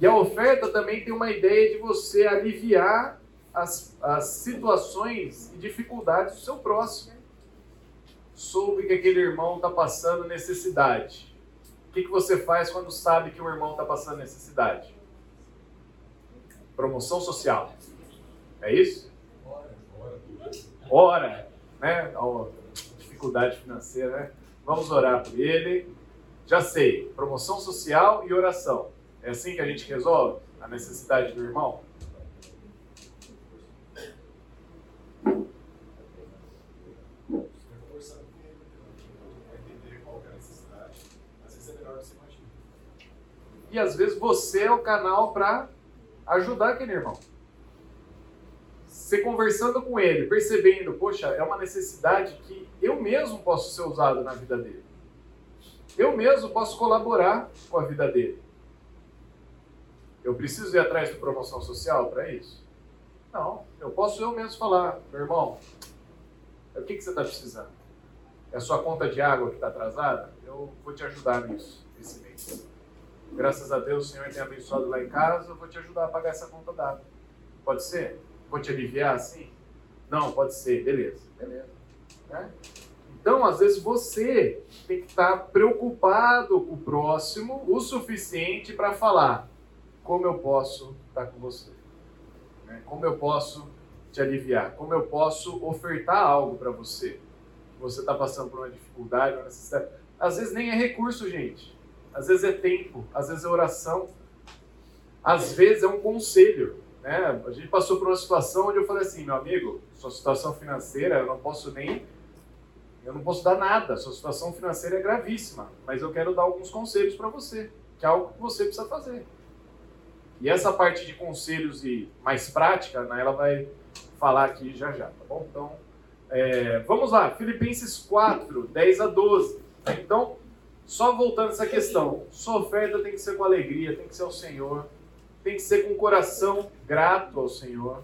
E a oferta também tem uma ideia de você aliviar as, as situações e dificuldades do seu próximo. Soube que aquele irmão está passando necessidade. O que, que você faz quando sabe que o irmão está passando necessidade? Promoção social. É isso? Ora, né? Dificuldade financeira, né? Vamos orar por ele. Já sei, promoção social e oração. É assim que a gente resolve a necessidade do irmão? E às vezes você é o canal para ajudar aquele irmão. Você conversando com ele, percebendo, poxa, é uma necessidade que eu mesmo posso ser usado na vida dele. Eu mesmo posso colaborar com a vida dele. Eu preciso ir atrás de promoção social para isso? Não. Eu posso eu mesmo falar, meu irmão, o que, que você está precisando? É a sua conta de água que está atrasada? Eu vou te ajudar nisso esse mês. Graças a Deus o Senhor tem abençoado lá em casa, eu vou te ajudar a pagar essa conta d'água. Pode ser? Vou te aliviar assim? Não, pode ser. Beleza. Beleza. Né? Então, às vezes, você tem que estar preocupado com o próximo o suficiente para falar: como eu posso estar com você? Né? Como eu posso te aliviar? Como eu posso ofertar algo para você? Você está passando por uma dificuldade, uma necessidade. Às vezes nem é recurso, gente. Às vezes é tempo, às vezes é oração, às vezes é um conselho. Né? A gente passou por uma situação onde eu falei assim, meu amigo, sua situação financeira, eu não posso nem eu não posso dar nada, sua situação financeira é gravíssima, mas eu quero dar alguns conselhos para você, que é algo que você precisa fazer. E essa parte de conselhos e mais prática, né, ela vai falar aqui já já, tá bom? Então, é, vamos lá, Filipenses 4, 10 a 12. Então, só voltando essa questão, sua oferta tem que ser com alegria, tem que ser ao Senhor, tem que ser com coração grato ao Senhor,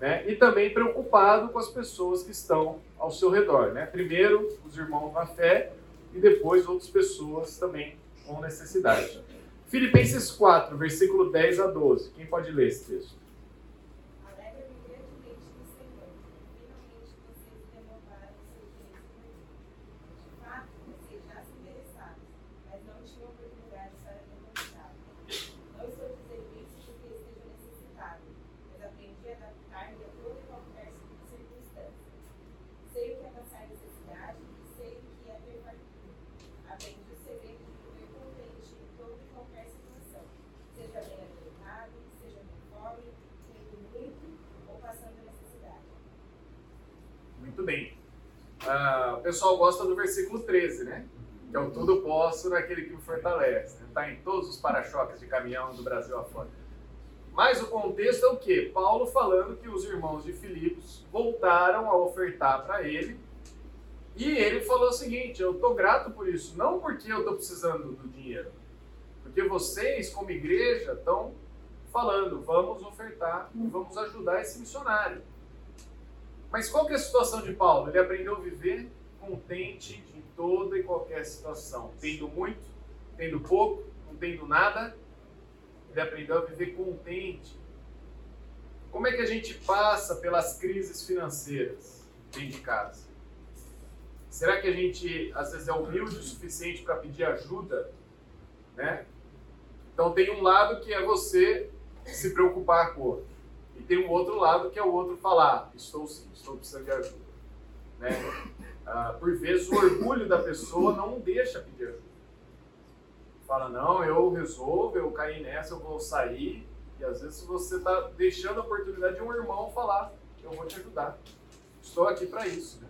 né? E também preocupado com as pessoas que estão ao seu redor, né? Primeiro os irmãos na fé e depois outras pessoas também com necessidade. Filipenses 4, versículo 10 a 12. Quem pode ler esse texto? Alegra-me grandemente no Senhor. Finalmente vocês demonstraram seu interesse por mim. De fato, vocês já se interessaram, mas não tinham oportunidade para demonstrá-lo. Não estou dizendo isso porque esteja necessitado, mas aprendi a adaptar-me a toda e qualquer circunstância. Sei o que é passar necessidade e sei o que é ter fartura. Aprendi o segredo de viver contente em toda e qualquer situação, seja bem alimentado, seja com fome, tendo muito ou passando necessidade. Muito bem. Ah, o pessoal gosta do versículo 13, né? Que é o tudo posso naquele que me fortalece. Está em todos os para-choques de caminhão do Brasil afora. Mas o contexto é o quê? Paulo falando que os irmãos de Filipos voltaram a ofertar para ele. E ele falou o seguinte: eu estou grato por isso, não porque eu estou precisando do dinheiro, porque vocês, como igreja, estão falando, vamos ofertar, vamos ajudar esse missionário. Mas qual que é a situação de Paulo? Ele aprendeu a viver contente em toda e qualquer situação, tendo muito, tendo pouco, não tendo nada. Ele aprendeu a viver contente. Como é que a gente passa pelas crises financeiras dentro de casa? Será que a gente às vezes é humilde o suficiente para pedir ajuda, né? Então tem um lado que é você se preocupar com o outro. E tem um outro lado que é o outro falar, estou sim, estou precisando de ajuda. Né? Ah, por vezes o orgulho da pessoa não deixa pedir ajuda. Fala, não, eu resolvo, eu caí nessa, eu vou sair. E às vezes você está deixando a oportunidade de um irmão falar, eu vou te ajudar. Estou aqui para isso. Né?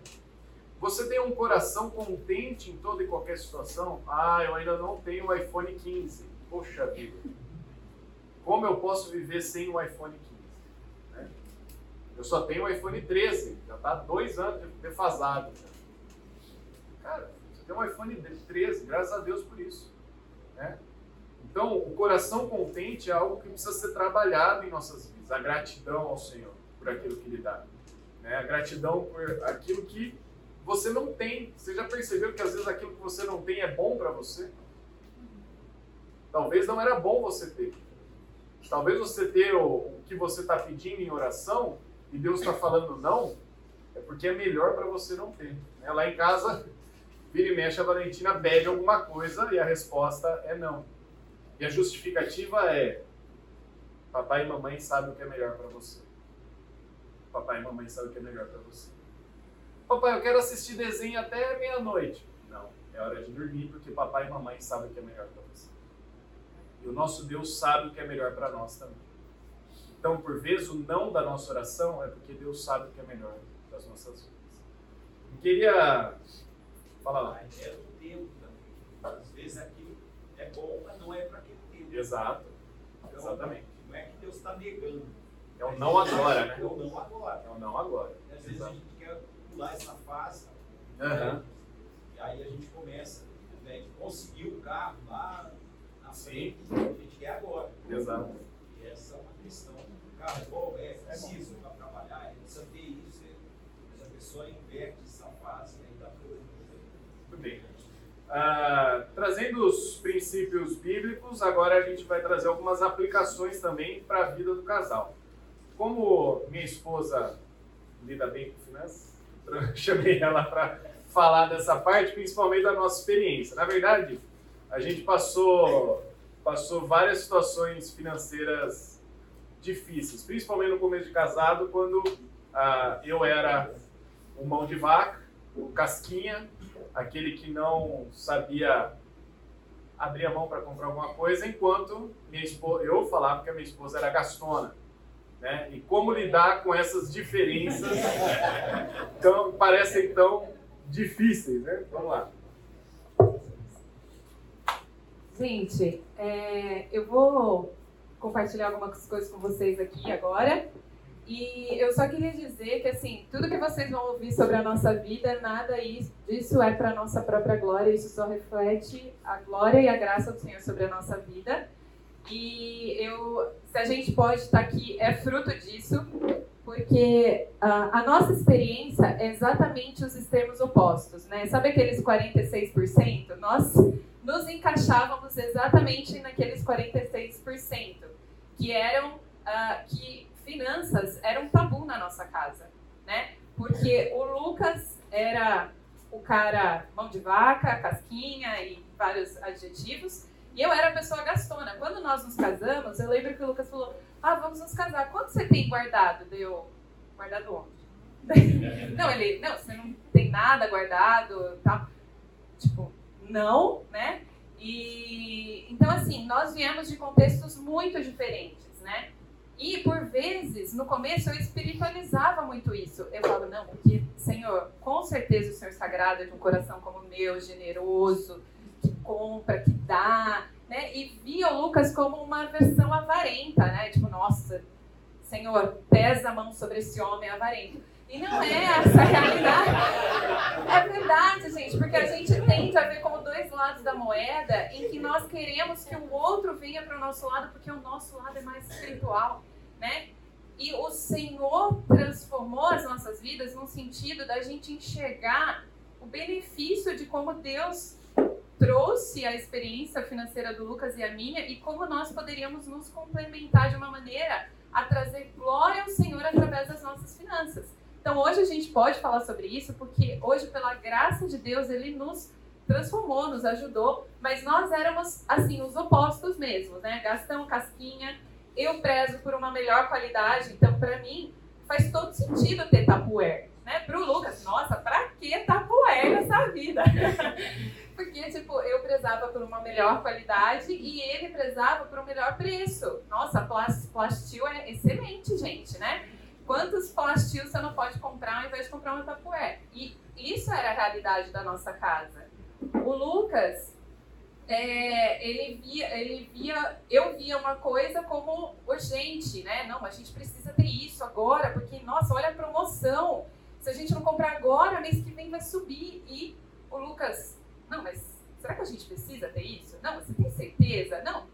Você tem um coração contente em toda e qualquer situação? Ah, eu ainda não tenho o iPhone 15. Poxa vida. Como eu posso viver sem o iPhone 15? Né? Eu só tenho o iPhone 13, já está dois anos defasado. Já. Cara, você tem um iPhone 13, graças a Deus por isso. Né? Então, o coração contente é algo que precisa ser trabalhado em nossas vidas. A gratidão ao Senhor por aquilo que Ele dá. Né? A gratidão por aquilo que você não tem. Você já percebeu que às vezes aquilo que você não tem é bom para você? Talvez não era bom você ter. Talvez você ter o, o que você está pedindo em oração e Deus está falando não, é porque é melhor para você não ter. Né? Lá em casa, vira e mexe, a Valentina pede alguma coisa e a resposta é não. E a justificativa é: papai e mamãe sabem o que é melhor para você. Papai e mamãe sabem o que é melhor para você. Papai, eu quero assistir desenho até meia-noite. Não, é hora de dormir porque papai e mamãe sabem o que é melhor para você. E o nosso Deus sabe o que é melhor para nós também. Então, por vezes, o não da nossa oração é porque Deus sabe o que é melhor para as nossas vidas. Eu queria. Fala lá. A ideia do tempo também. Às vezes aquilo é bom, mas não é para aquele tempo. Exato. Então, Exatamente. Não é que Deus está negando. É o não agora, né? É o não agora. É o não agora. Às vezes a Exato. gente quer pular essa fase. Aham. E aí a gente começa, né, de conseguir o carro lá na Sim. frente, a gente quer agora. Exato. E essa é uma questão. O carro é bom, é preciso para trabalhar, é precisa ter isso. é- Mas a pessoa inverte essa fase e dá problema. Muito bem. Ah, trazendo os princípios bíblicos, agora a gente vai trazer algumas aplicações também para a vida do casal. Como minha esposa lida bem com finanças, *laughs* chamei ela para falar dessa parte, principalmente da nossa experiência. Na verdade, a gente passou, passou várias situações financeiras difíceis, principalmente no começo de casado, quando ah, eu era o mão de vaca, o casquinha, aquele que não sabia abrir a mão para comprar alguma coisa, enquanto minha esposa, eu falava que a minha esposa era gastona. Né? E como lidar com essas diferenças *laughs* tão, parecem tão difíceis, né? Vamos lá. Gente, é, eu vou compartilhar algumas coisas com vocês aqui agora. E eu só queria dizer que, assim, tudo que vocês vão ouvir sobre a nossa vida, nada disso é para a nossa própria glória, isso só reflete a glória e a graça do Senhor sobre a nossa vida. E eu, se a gente pode estar aqui, é fruto disso, porque a, a nossa experiência é exatamente os extremos opostos, né? Sabe aqueles 46%? Nós nos encaixávamos exatamente naqueles 46%, que eram uh, que finanças era um tabu na nossa casa, né? Porque o Lucas era o cara mão de vaca, casquinha e vários adjetivos, e eu era a pessoa gastona. Quando nós nos casamos, eu lembro que o Lucas falou: Ah, vamos nos casar. Quanto você tem guardado? Deu. Guardado onde? *laughs* não, ele. Não, você não tem nada guardado. Tá? Tipo, não, né? E. Então, assim, nós viemos de contextos muito diferentes, né? E, por vezes, no começo eu espiritualizava muito isso. Eu falo, não, porque, Senhor, com certeza o Senhor sagrado é de um coração como o meu, generoso, que compra, que dá, né? E via o Lucas como uma versão avarenta, né? Tipo, nossa, Senhor, pesa a mão sobre esse homem avarento. E não é essa a realidade. É verdade, gente, porque a gente tende a ver como dois lados da moeda em que nós queremos que o outro venha para o nosso lado porque o nosso lado é mais espiritual, né? E o Senhor transformou as nossas vidas no sentido da gente enxergar o benefício de como Deus trouxe a experiência financeira do Lucas e a minha e como nós poderíamos nos complementar de uma maneira a trazer glória ao Senhor através das nossas finanças. Então hoje a gente pode falar sobre isso porque hoje pela graça de Deus ele nos transformou, nos ajudou, mas nós éramos assim os opostos mesmo, né? Gastão, casquinha. Eu prezo por uma melhor qualidade, então para mim faz todo sentido ter tapuer, né? Pro Lucas, nossa, para que tapuer nessa vida? *laughs* Porque, tipo, eu prezava por uma melhor qualidade e ele prezava por um melhor preço. Nossa, plastil é excelente, gente, né? Quantos plastios você não pode comprar ao invés de comprar uma tapué? E isso era a realidade da nossa casa. O Lucas, é, ele via, ele via, eu via uma coisa como urgente, né? Não, a gente precisa ter isso agora, porque, nossa, olha a promoção. Se a gente não comprar agora, mês que vem vai subir. E o Lucas, não, mas será que a gente precisa ter isso? Não, você tem certeza? Não,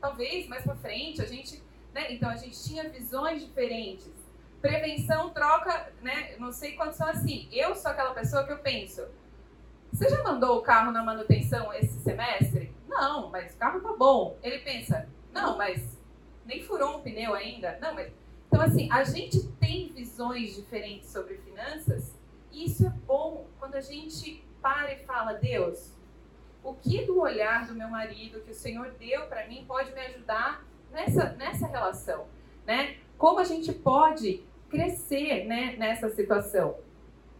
talvez mais para frente a gente, né? Então a gente tinha visões diferentes. Prevenção troca, né? Não sei quantos são assim. Eu sou aquela pessoa que eu penso. Você já mandou o carro na manutenção esse semestre? Não, mas o carro tá bom. Ele pensa, não, mas nem furou um pneu ainda. Não, mas então assim, a gente tem visões diferentes sobre finanças e isso é bom quando a gente para e fala, Deus, o que do olhar do meu marido que o Senhor deu para mim pode me ajudar nessa nessa relação, né? Como a gente pode crescer né, nessa situação.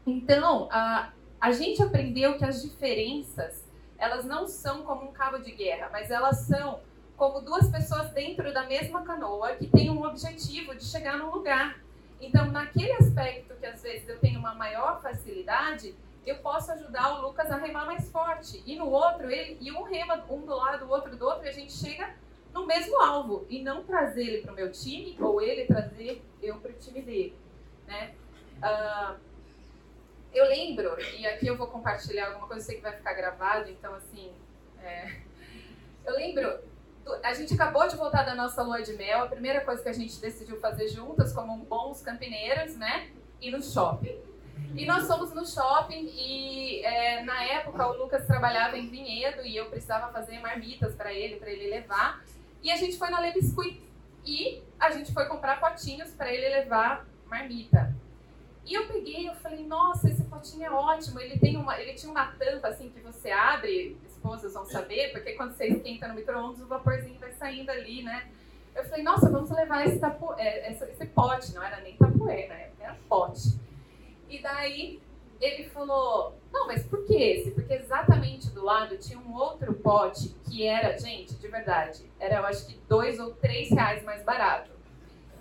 Então, a, a gente aprendeu que as diferenças, elas não são como um cabo de guerra, mas elas são como duas pessoas dentro da mesma canoa que têm um objetivo de chegar num lugar. Então, naquele aspecto que às vezes eu tenho uma maior facilidade, eu posso ajudar o Lucas a remar mais forte. E no outro, ele, e um rema um do lado, o outro do outro, e a gente chega no mesmo alvo e não trazer ele para o meu time ou ele trazer eu para o time dele, né? Uh, eu lembro e aqui eu vou compartilhar alguma coisa, sei que vai ficar gravado, então assim, é, eu lembro a gente acabou de voltar da nossa lua de mel, a primeira coisa que a gente decidiu fazer juntas, como bons campineiros, né? Ir no shopping. E nós fomos no shopping e é, na época o Lucas trabalhava em Vinhedo e eu precisava fazer marmitas para ele, para ele levar. E a gente foi na Le Biscuit e a gente foi comprar potinhos para ele levar marmita. E eu peguei, eu falei, nossa, esse potinho é ótimo. Ele tem uma, ele tinha uma tampa assim que você abre, esposas vão saber, porque quando você esquenta no micro-ondas, o vaporzinho vai saindo ali, né? Eu falei, nossa, vamos levar esse, tapu, é, esse, esse pote, não era nem tapué, né? Era pote. E daí ele falou: Não, mas por que esse? Porque exatamente do lado tinha um outro pote que era, gente, de verdade, era eu acho que dois ou três reais mais barato.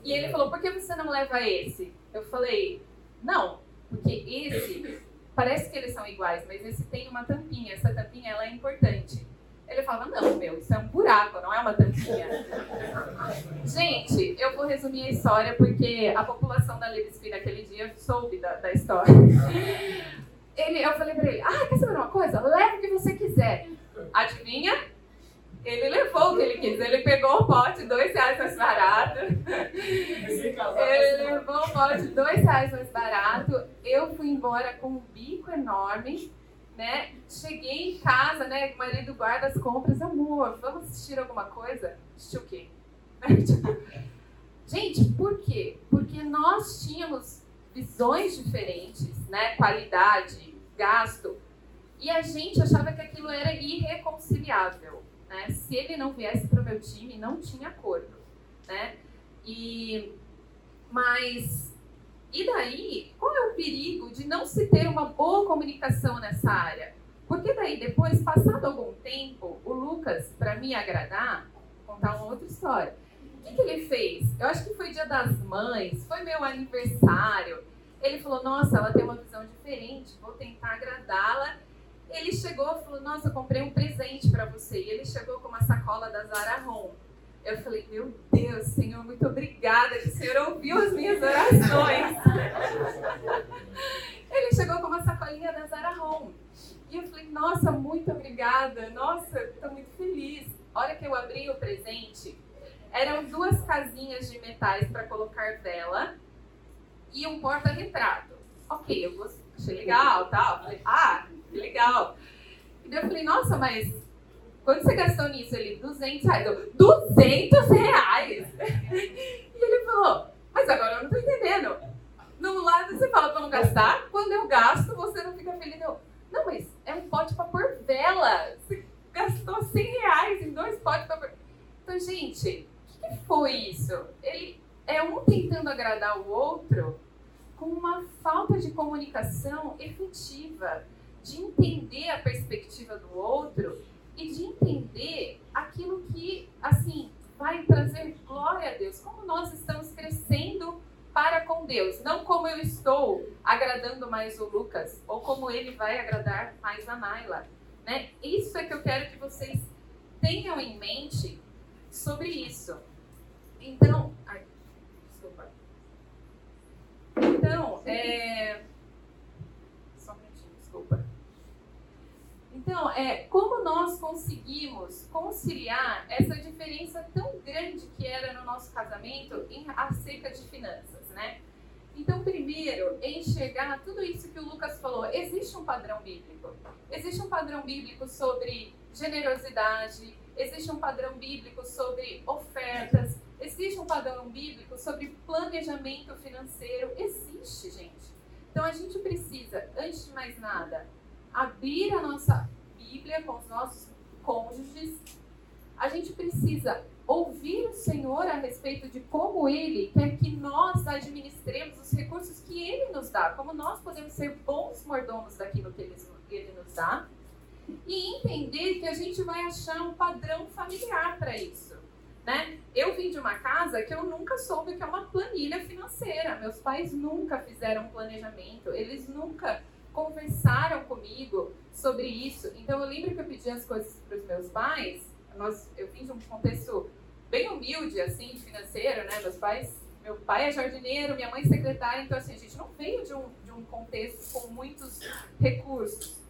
E ele falou: Por que você não leva esse? Eu falei: Não, porque esse parece que eles são iguais, mas esse tem uma tampinha. Essa tampinha ela é importante. Ele falava, não, meu, isso é um buraco, não é uma tampinha. Gente, eu vou resumir a história porque a população da Lebesby naquele dia soube da, da história. Ele, eu falei pra ele, ah, quer saber uma coisa? Leva o que você quiser. Adivinha? Ele levou o que ele quis. Ele pegou o pote, dois reais mais barato. Ele levou o pote, dois reais mais barato. Eu fui embora com um bico enorme né? Cheguei em casa, né? O marido guarda as compras, amor, vamos assistir alguma coisa? Assistir o quê? *laughs* Gente, por quê? Porque nós tínhamos visões diferentes, né? Qualidade, gasto, e a gente achava que aquilo era irreconciliável, né? Se ele não viesse para o meu time, não tinha acordo, né? E mas e daí, qual é o perigo de não se ter uma boa comunicação nessa área? Porque daí, depois, passado algum tempo, o Lucas, para me agradar, vou contar uma outra história. O que, que ele fez? Eu acho que foi dia das mães, foi meu aniversário. Ele falou, nossa, ela tem uma visão diferente, vou tentar agradá-la. Ele chegou e falou, nossa, eu comprei um presente para você. E ele chegou com uma sacola da Zara Home. Eu falei, meu Deus, Senhor, muito obrigada que o Senhor ouviu as minhas orações. *laughs* Ele chegou com uma sacolinha da Zara Home. E eu falei, nossa, muito obrigada. Nossa, estou muito feliz. A hora que eu abri o presente, eram duas casinhas de metais para colocar vela e um porta-retrato. Ok, eu achei legal, tal. Falei, ah, que legal. E eu falei, nossa, mas Quanto você gastou nisso? Ele, 200 reais. Eu, 200 reais? *laughs* E ele falou, mas agora eu não tô entendendo. No lado você fala para não gastar, quando eu gasto, você não fica feliz. Eu, não, mas é um pote para pôr vela. Você gastou 100 reais em dois potes para pôr... Então, gente, o que foi isso? Ele é um tentando agradar o outro com uma falta de comunicação efetiva, de entender a perspectiva do outro e de entender aquilo que, assim, vai trazer glória a Deus. Como nós estamos crescendo para com Deus. Não como eu estou agradando mais o Lucas, ou como ele vai agradar mais a Naila. Né? Isso é que eu quero que vocês tenham em mente sobre isso. Então, ai, desculpa. Então, é, Então, é, como nós conseguimos conciliar essa diferença tão grande que era no nosso casamento em acerca de finanças, né? Então, primeiro, enxergar tudo isso que o Lucas falou. Existe um padrão bíblico. Existe um padrão bíblico sobre generosidade, existe um padrão bíblico sobre ofertas, existe um padrão bíblico sobre planejamento financeiro. Existe, gente. Então, a gente precisa, antes de mais nada, abrir a nossa Bíblia com os nossos cônjuges, a gente precisa ouvir o Senhor a respeito de como Ele quer que nós administremos os recursos que Ele nos dá, como nós podemos ser bons mordomos daquilo que Ele, nos dá, e entender que a gente vai achar um padrão familiar para isso. Né? Eu vim de uma casa que eu nunca soube que é uma planilha financeira. Meus pais nunca fizeram planejamento, eles nunca conversaram comigo sobre isso. Então eu lembro que eu pedi as coisas para os meus pais. Nós, eu vim de um contexto bem humilde, assim, financeiro, né? Meus pais, meu pai é jardineiro, minha mãe é secretária, então assim, a gente não veio de um, de um contexto com muitos recursos.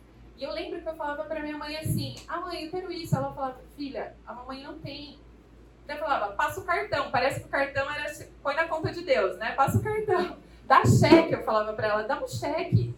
E eu lembro que eu falava para minha mãe assim: Ah, mãe, eu quero isso. Ela falava: Filha, a mamãe não tem. Então eu falava: Passa o cartão. Parece que o cartão era. Põe na conta de Deus, né? Passa o cartão. Dá cheque, eu falava para ela: Dá um cheque.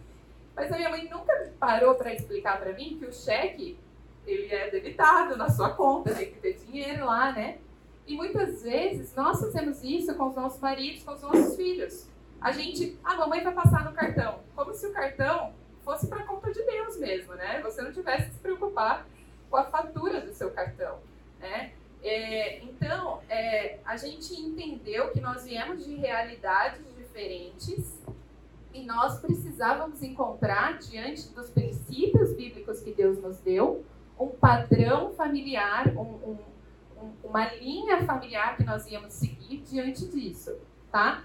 Mas a minha mãe nunca parou para explicar para mim que o cheque ele é debitado na sua conta, tem que ter dinheiro lá, né? E muitas vezes nós fazemos isso com os nossos maridos, com os nossos filhos. A gente, a mamãe vai passar no cartão, como se o cartão fosse para conta de Deus mesmo, né? Você não tivesse que se preocupar com a fatura do seu cartão, né? É, então, é, a gente entendeu que nós viemos de realidades diferentes E nós precisávamos encontrar, diante dos princípios bíblicos que Deus nos deu, um padrão familiar, um, um, um, uma linha familiar que nós íamos seguir diante disso, tá?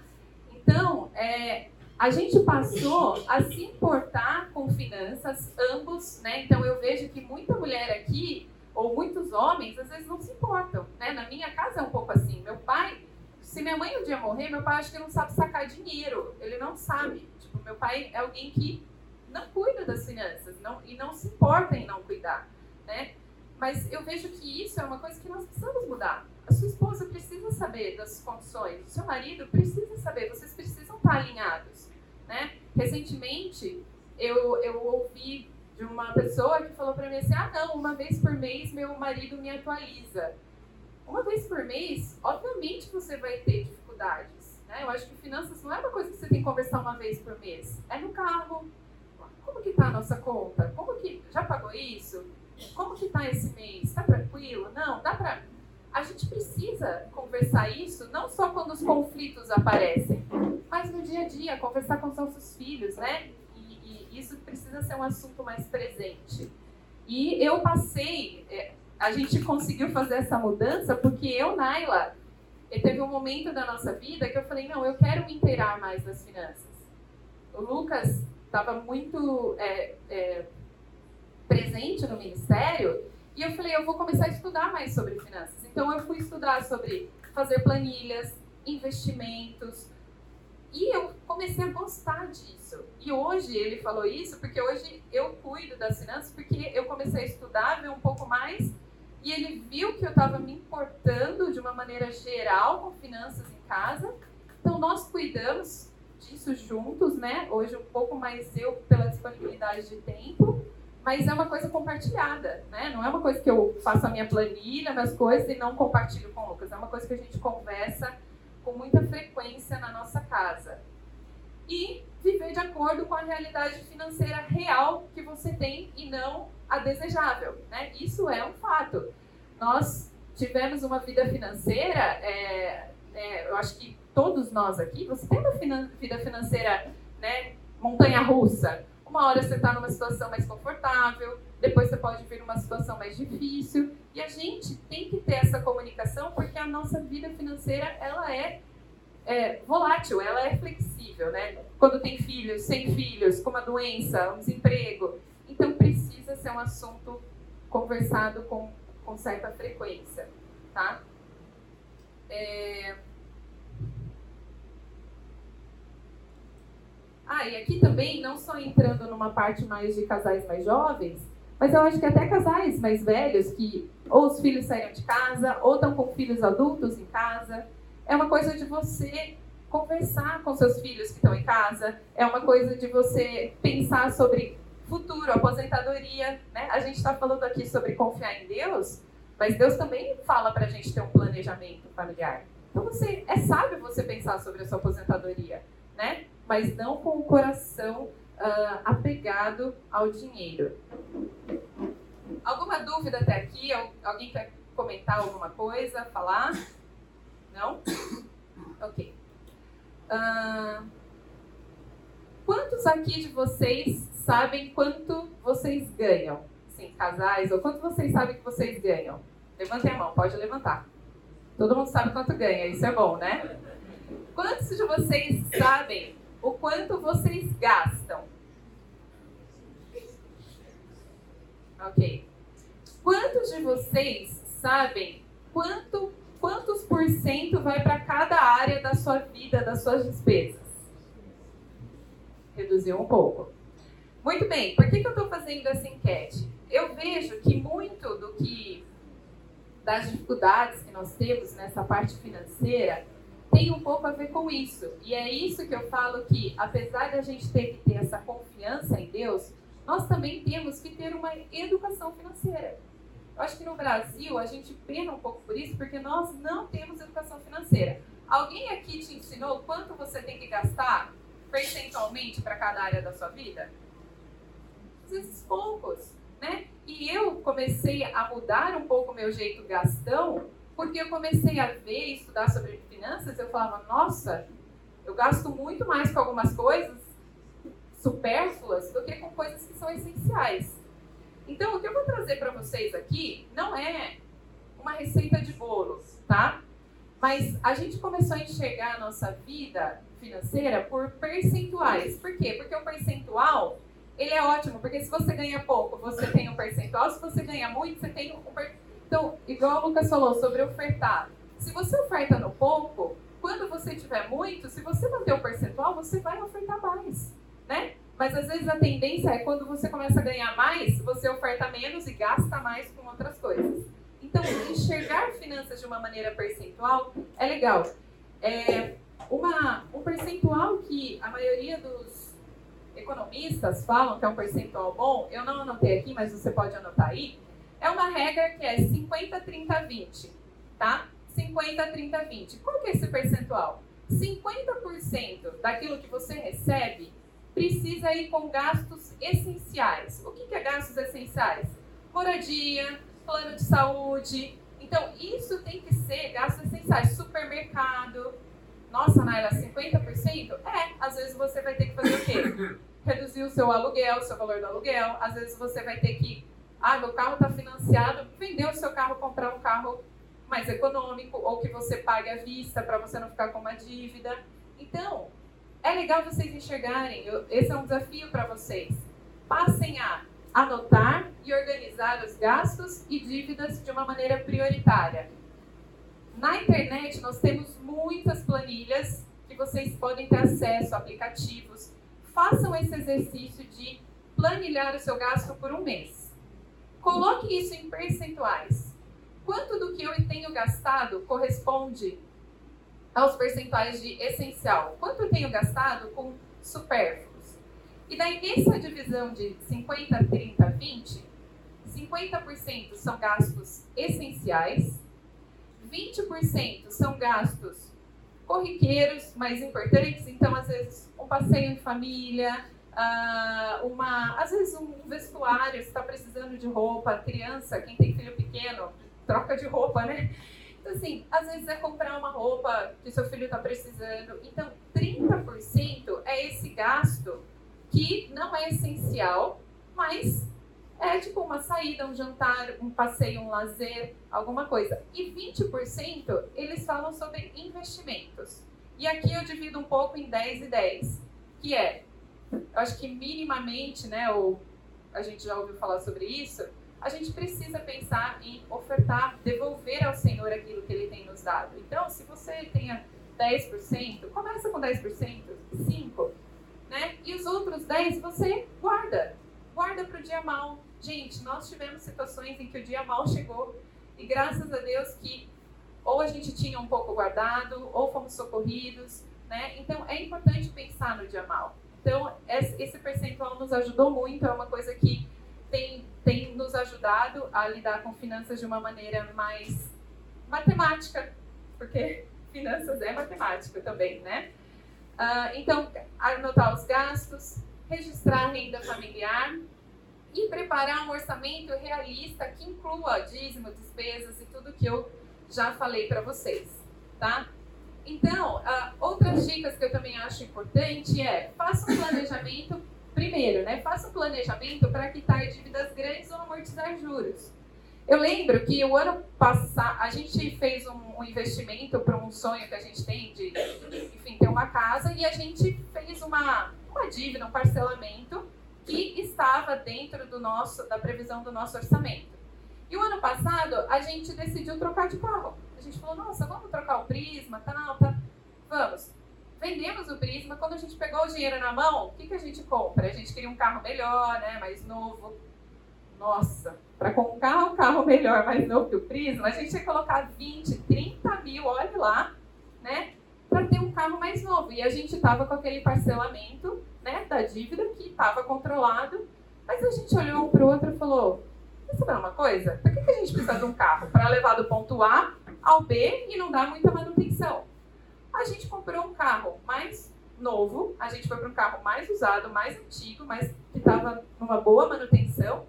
Então, é, a gente passou a se importar com finanças, ambos, né? Então, eu vejo que muita mulher aqui, ou muitos homens, às vezes não se importam, né? Na minha casa é um pouco assim. Meu pai, se minha mãe um dia morrer, meu pai acha que não sabe sacar dinheiro. Ele não sabe. Tipo, meu pai é alguém que não cuida das finanças não, e não se importa em não cuidar né? Mas eu vejo que isso é uma coisa que nós precisamos mudar. A sua esposa precisa saber das condições, o seu marido precisa saber, vocês precisam estar alinhados, né? Recentemente, eu, eu ouvi de uma pessoa que falou para mim assim: ah, não, uma vez por mês meu marido me atualiza. Uma vez por mês, obviamente você vai ter dificuldades. Né? Eu acho que finanças não é uma coisa que você tem que conversar uma vez por mês. É no carro. Como que está a nossa conta? Como que já pagou isso? Como que tá esse mês? Está tranquilo? Não, dá para a gente precisa conversar isso não só quando os conflitos aparecem, mas no dia a dia, conversar com os nossos filhos, né? E, e isso precisa ser um assunto mais presente. E eu passei, é, a gente conseguiu fazer essa mudança porque eu, Naila, teve um momento da nossa vida que eu falei, não, eu quero me inteirar mais das finanças. O Lucas estava muito é, é, presente no ministério, e eu falei, eu vou começar a estudar mais sobre finanças. Então eu fui estudar sobre fazer planilhas, investimentos, e eu comecei a gostar disso. E hoje ele falou isso porque hoje eu cuido das finanças, porque eu comecei a estudar, ver um pouco mais, e ele viu que eu estava me importando de uma maneira geral com finanças em casa. Então nós cuidamos disso juntos, né? Hoje um pouco mais eu pela disponibilidade de tempo, mas é uma coisa compartilhada, né? Não é uma coisa que eu faço a minha planilha, minhas coisas e não compartilho com o Lucas. É uma coisa que a gente conversa com muita frequência na nossa casa. E viver de acordo com a realidade financeira real que você tem e não a desejável, né? Isso é um fato. Nós tivemos uma vida financeira, é, é, eu acho que todos nós aqui, você tem uma finan vida financeira, né, montanha-russa, uma hora você está numa situação mais confortável, depois você pode vir numa situação mais difícil. E a gente tem que ter essa comunicação porque a nossa vida financeira ela é, é volátil, ela é flexível, né? Quando tem filhos, sem filhos, com uma doença, um desemprego. Então precisa ser um assunto conversado com, com certa frequência, tá? É... Ah, e aqui também, não só entrando numa parte mais de casais mais jovens, mas eu acho que até casais mais velhos, que ou os filhos saíram de casa, ou estão com filhos adultos em casa, é uma coisa de você conversar com seus filhos que estão em casa, é uma coisa de você pensar sobre futuro, aposentadoria, né? A gente está falando aqui sobre confiar em Deus, mas Deus também fala para a gente ter um planejamento familiar. Então você é sábio você pensar sobre a sua aposentadoria, né? mas não com o coração uh, apegado ao dinheiro. Alguma dúvida até aqui? Alguém quer comentar alguma coisa, falar? Não? Ok. Uh, quantos aqui de vocês sabem quanto vocês ganham? Sim, casais, ou quanto vocês sabem que vocês ganham? Levantem a mão, pode levantar. Todo mundo sabe quanto ganha, isso é bom, né? Quantos de vocês sabem o quanto vocês gastam. Ok. Quantos de vocês sabem quanto, quantos por cento vai para cada área da sua vida, das suas despesas? Reduziu um pouco. Muito bem, por que, que eu estou fazendo essa enquete? Eu vejo que muito do que das dificuldades que nós temos nessa parte financeira tem um pouco a ver com isso. E é isso que eu falo que, apesar da gente ter que ter essa confiança em Deus, nós também temos que ter uma educação financeira. Eu acho que no Brasil a gente pena um pouco por isso, porque nós não temos educação financeira. Alguém aqui te ensinou quanto você tem que gastar percentualmente para cada área da sua vida? Vezes poucos, né? E eu comecei a mudar um pouco o meu jeito gastão, porque eu comecei a ver e estudar sobre finanças, eu falava, nossa, eu gasto muito mais com algumas coisas supérfluas do que com coisas que são essenciais. Então, o que eu vou trazer para vocês aqui não é uma receita de bolo, tá? Mas a gente começou a enxergar a nossa vida financeira por percentuais. Por quê? Porque o percentual, ele é ótimo, porque se você ganha pouco, você tem um percentual, se você ganha muito, você tem um percentual. Então, igual o Lucas falou sobre ofertar. Se você oferta no pouco, quando você tiver muito, se você manter o percentual, você vai ofertar mais, né? Mas às vezes a tendência é quando você começa a ganhar mais, você oferta menos e gasta mais com outras coisas. Então, enxergar finanças de uma maneira percentual é legal. É uma, um percentual que a maioria dos economistas falam que é um percentual bom, eu não anotei aqui, mas você pode anotar aí, é uma regra que é 50, 30, 20, tá? 50, 30, 20. Qual que é esse percentual? 50% daquilo que você recebe precisa ir com gastos essenciais. O que, que é gastos essenciais? Moradia, plano de saúde. Então, isso tem que ser gastos essenciais. Supermercado. Nossa, Naila, 50%? É, às vezes você vai ter que fazer o quê? *coughs* Reduzir o seu aluguel, o seu valor do aluguel. Às vezes você vai ter que. Ah, meu carro está financiado. Vender o seu carro, comprar um carro mais econômico ou que você pague à vista para você não ficar com uma dívida. Então, é legal vocês enxergarem, eu, esse é um desafio para vocês. Passem a anotar e organizar os gastos e dívidas de uma maneira prioritária. Na internet nós temos muitas planilhas que vocês podem ter acesso, aplicativos. Façam esse exercício de planilhar o seu gasto por um mês. Coloque isso em percentuais. Quanto do que eu tenho gastado corresponde aos percentuais de essencial? Quanto eu tenho gastado com supérfluo? E daí, nessa divisão de 50, 30, 20, 50% são gastos essenciais, 20% são gastos corriqueiros, mais importantes. Então, às vezes, um passeio em família, uh, uma, às vezes, um vestuário, se está precisando de roupa, criança, quem tem filho pequeno, troca de roupa, né? Então, assim, às vezes é comprar uma roupa que seu filho está precisando. Então, 30% é esse gasto que não é essencial, mas é tipo uma saída, um jantar, um passeio, um lazer, alguma coisa. E 20% eles falam sobre investimentos. E aqui eu divido um pouco em 10 e 10, que é, eu acho que minimamente, né, ou a gente já ouviu falar sobre isso, a gente precisa pensar em ofertar, devolver ao Senhor aquilo que Ele tem nos dado. Então, se você tenha 10%, começa com 10%, 5%, né? E os outros 10 você guarda. Guarda para o dia mal. Gente, nós tivemos situações em que o dia mal chegou e graças a Deus que ou a gente tinha um pouco guardado ou fomos socorridos, né? Então é importante pensar no dia mal. Então esse percentual nos ajudou muito, é uma coisa que tem, tem nos ajudado a lidar com finanças de uma maneira mais matemática, porque *laughs* finanças é matemática também, né? Uh, então, anotar os gastos, registrar a renda familiar e preparar um orçamento realista que inclua dízimo, despesas e tudo que eu já falei para vocês, tá? Então, uh, outras dicas que eu também acho importante é faça um planejamento primeiro, né? Faça um planejamento para quitar dívidas grandes ou amortizar juros. Eu lembro que o ano passado a gente fez um, um investimento para um sonho que a gente tem de, enfim, ter uma casa e a gente fez uma, uma dívida, um parcelamento que estava dentro do nosso, da previsão do nosso orçamento. E o ano passado a gente decidiu trocar de carro. A gente falou, nossa, vamos trocar o Prisma, tá na alta, vamos. Vendemos o Prisma, quando a gente pegou o dinheiro na mão, o que, que a gente compra? A gente queria um carro melhor, né, mais novo. Nossa, para comprar um carro melhor, mais novo que o Prisma, a gente que colocar 20, 30 mil, olha lá, né? Para ter um carro mais novo. E a gente estava com aquele parcelamento né, da dívida que estava controlado. Mas a gente olhou um para o outro e falou: Quer saber uma coisa? Por que, que a gente precisa de um carro? Para levar do ponto A ao B e não dar muita manutenção. A gente comprou um carro mais novo, a gente foi para um carro mais usado, mais antigo, mas que estava numa boa manutenção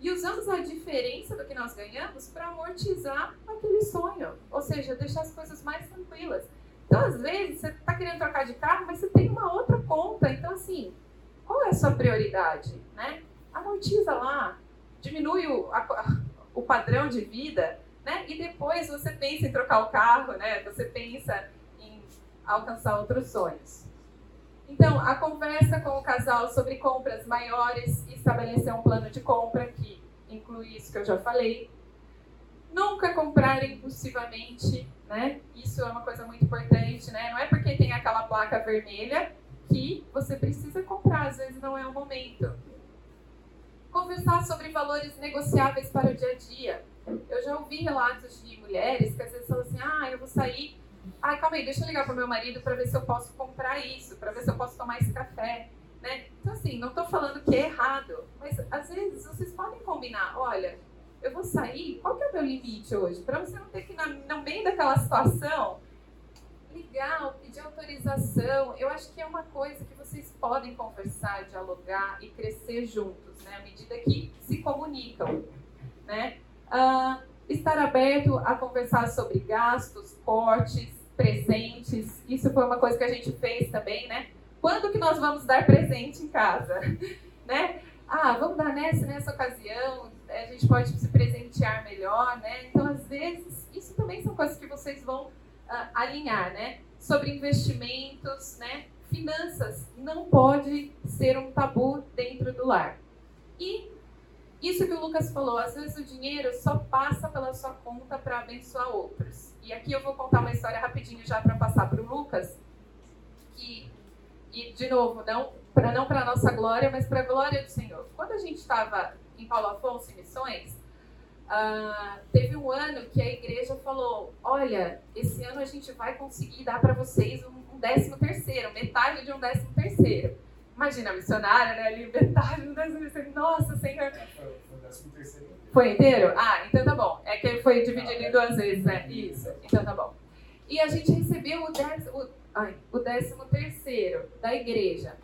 e usamos a diferença do que nós ganhamos para amortizar aquele sonho, ou seja, deixar as coisas mais tranquilas. Então, às vezes, você está querendo trocar de carro, mas você tem uma outra conta. Então, assim, qual é a sua prioridade, né? Amortiza lá, diminui o, a, o padrão de vida, né? E depois você pensa em trocar o carro, né? Você pensa alcançar outros sonhos. Então, a conversa com o casal sobre compras maiores e estabelecer um plano de compra que inclui isso que eu já falei. Nunca comprar impulsivamente, né? Isso é uma coisa muito importante, né? Não é porque tem aquela placa vermelha que você precisa comprar, às vezes não é o momento. Conversar sobre valores negociáveis para o dia a dia. Eu já ouvi relatos de mulheres que às vezes falam assim: ah, eu vou sair. Ah, calma aí, deixa eu ligar para o meu marido para ver se eu posso comprar isso, para ver se eu posso tomar esse café. Né? Então, assim, não estou falando que é errado, mas às vezes vocês podem combinar: olha, eu vou sair, qual que é o meu limite hoje? Para você não ter que, no meio daquela situação, ligar, pedir autorização. Eu acho que é uma coisa que vocês podem conversar, dialogar e crescer juntos, né? À medida que se comunicam, né? Uh, estar aberto a conversar sobre gastos, cortes, presentes. Isso foi uma coisa que a gente fez também, né? Quando que nós vamos dar presente em casa, *laughs* né? Ah, vamos dar nessa nessa ocasião. A gente pode se presentear melhor, né? Então, às vezes, isso também são coisas que vocês vão uh, alinhar, né? Sobre investimentos, né? Finanças não pode ser um tabu dentro do lar. E isso que o Lucas falou, às vezes o dinheiro só passa pela sua conta para abençoar outros. E aqui eu vou contar uma história rapidinho já para passar para o Lucas, que e de novo, não para não para nossa glória, mas para a glória do Senhor. Quando a gente estava em Paulo Afonso em missões, Uh, teve um ano que a igreja falou: olha, esse ano a gente vai conseguir dar para vocês um, um décimo terceiro, metade de um décimo terceiro. Imagina missionária, né? Ali, metade do décimo terceiro. Nossa, Senhor. Foi, o décimo terceiro. Foi inteiro? Ah, então tá bom. É que foi dividido em duas vezes, né? Isso. Então tá bom. E a gente recebeu o décimo, o, ai, o décimo terceiro da igreja.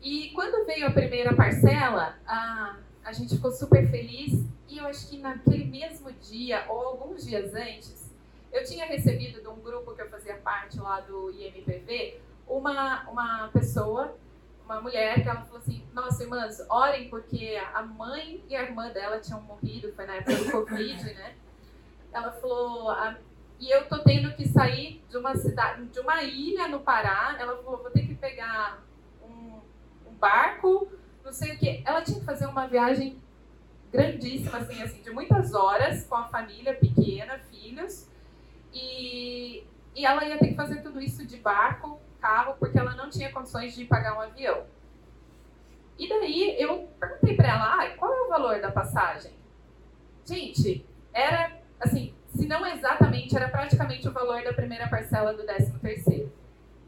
E quando veio a primeira parcela, a, a gente ficou super feliz e eu acho que naquele mesmo dia, ou alguns dias antes, eu tinha recebido de um grupo que eu fazia parte lá do IMPV, uma, uma pessoa, uma mulher, que ela falou assim: Nossa, irmãs, orem, porque a mãe e a irmã dela tinham morrido, foi na época do Covid, *laughs* né? Ela falou: a, E eu tô tendo que sair de uma cidade, de uma ilha no Pará. Ela falou: Vou ter que pegar um, um barco, não sei o que. Ela tinha que fazer uma viagem grandíssima, assim, assim, de muitas horas com a família pequena, filhos. E, e ela ia ter que fazer tudo isso de barco, carro, porque ela não tinha condições de pagar um avião. E daí eu perguntei para ela, ah, qual é o valor da passagem? Gente, era assim, se não exatamente, era praticamente o valor da primeira parcela do 13 terceiro.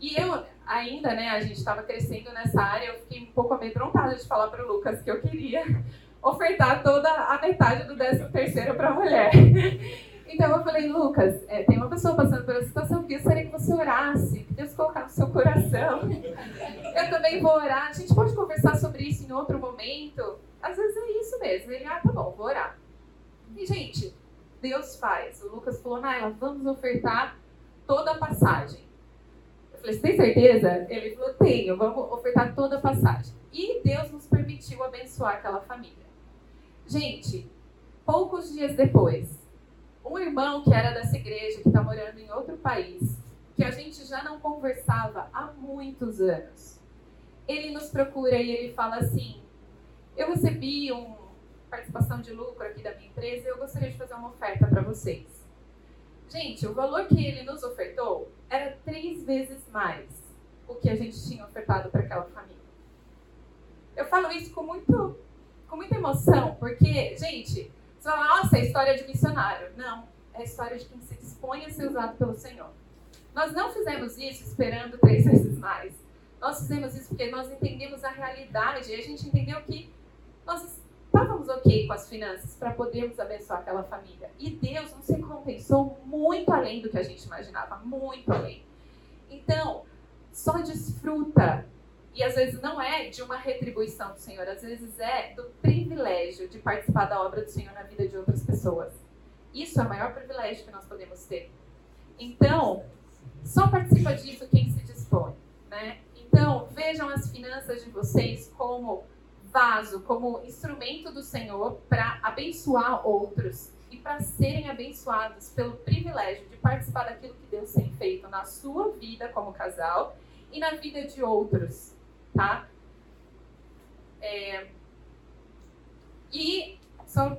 E eu ainda, né, a gente estava crescendo nessa área, eu fiquei um pouco amedrontada de falar para o Lucas que eu queria *laughs* ofertar toda a metade do 13 terceiro para a mulher. *laughs* Então eu falei, Lucas, é, tem uma pessoa passando por essa situação que eu gostaria que você orasse, que Deus colocar no seu coração. Eu também vou orar. A gente pode conversar sobre isso em outro momento. Às vezes é isso mesmo. Ele, ah, tá bom, vou orar. E, gente, Deus faz. O Lucas falou, Naila, vamos ofertar toda a passagem. Eu falei, você tem certeza? Ele falou, tenho, vamos ofertar toda a passagem. E Deus nos permitiu abençoar aquela família. Gente, poucos dias depois, um irmão que era dessa igreja, que está morando em outro país, que a gente já não conversava há muitos anos, ele nos procura e ele fala assim: Eu recebi uma participação de lucro aqui da minha empresa e eu gostaria de fazer uma oferta para vocês. Gente, o valor que ele nos ofertou era três vezes mais o que a gente tinha ofertado para aquela família. Eu falo isso com muito com muita emoção, porque, gente, fala, nossa, é história de missionário. Não, é a história de quem se dispõe a ser usado pelo Senhor. Nós não fizemos isso esperando três vezes mais. Nós fizemos isso porque nós entendemos a realidade e a gente entendeu que nós estávamos ok com as finanças para podermos abençoar aquela família. E Deus nos recompensou muito além do que a gente imaginava, muito além. Então, só desfruta e às vezes não é de uma retribuição do Senhor, às vezes é do privilégio de participar da obra do Senhor na vida de outras pessoas. Isso é o maior privilégio que nós podemos ter. Então, só participa disso quem se dispõe, né? Então, vejam as finanças de vocês como vaso, como instrumento do Senhor para abençoar outros e para serem abençoados pelo privilégio de participar daquilo que Deus tem feito na sua vida como casal e na vida de outros, tá? É... E só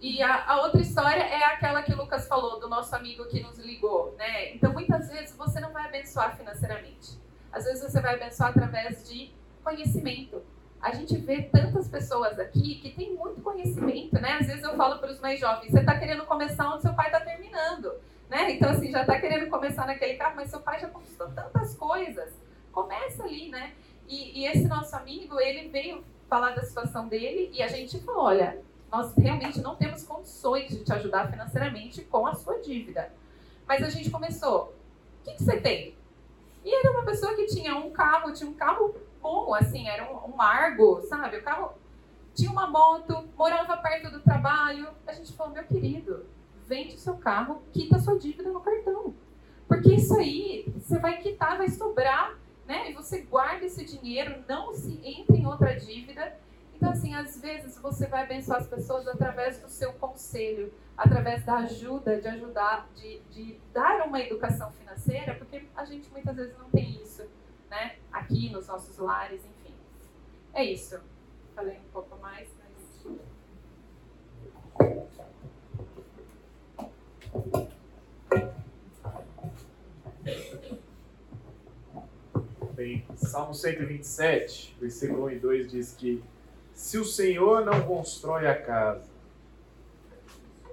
e a, a, outra história é aquela que o Lucas falou, do nosso amigo que nos ligou, né? Então, muitas vezes, você não vai abençoar financeiramente. Às vezes, você vai abençoar através de conhecimento. A gente vê tantas pessoas aqui que têm muito conhecimento, né? Às vezes, eu falo para os mais jovens, você está querendo começar onde seu pai está terminando, né? Então, assim, já está querendo começar naquele carro, mas seu pai já conquistou tantas coisas. Começa ali, né? E, e esse nosso amigo, ele veio falar da situação dele e a gente falou, olha, nós realmente não temos condições de te ajudar financeiramente com a sua dívida. Mas a gente começou. O que, que você tem? E era uma pessoa que tinha um carro, tinha um carro bom, assim, era um, um Argo, sabe? O carro tinha uma moto, morava perto do trabalho. A gente falou, meu querido, vende o seu carro, quita a sua dívida no cartão. Porque isso aí, você vai quitar, vai sobrar, né? E você guarda esse dinheiro, não se entre em outra dívida então, assim, às vezes você vai abençoar as pessoas através do seu conselho, através da ajuda, de ajudar, de, de dar uma educação financeira, porque a gente muitas vezes não tem isso, né? Aqui nos nossos lares, enfim. É isso. Falei um pouco mais, Bem, Salmo 127, versículo 1 e 2 diz que se o Senhor não constrói a casa.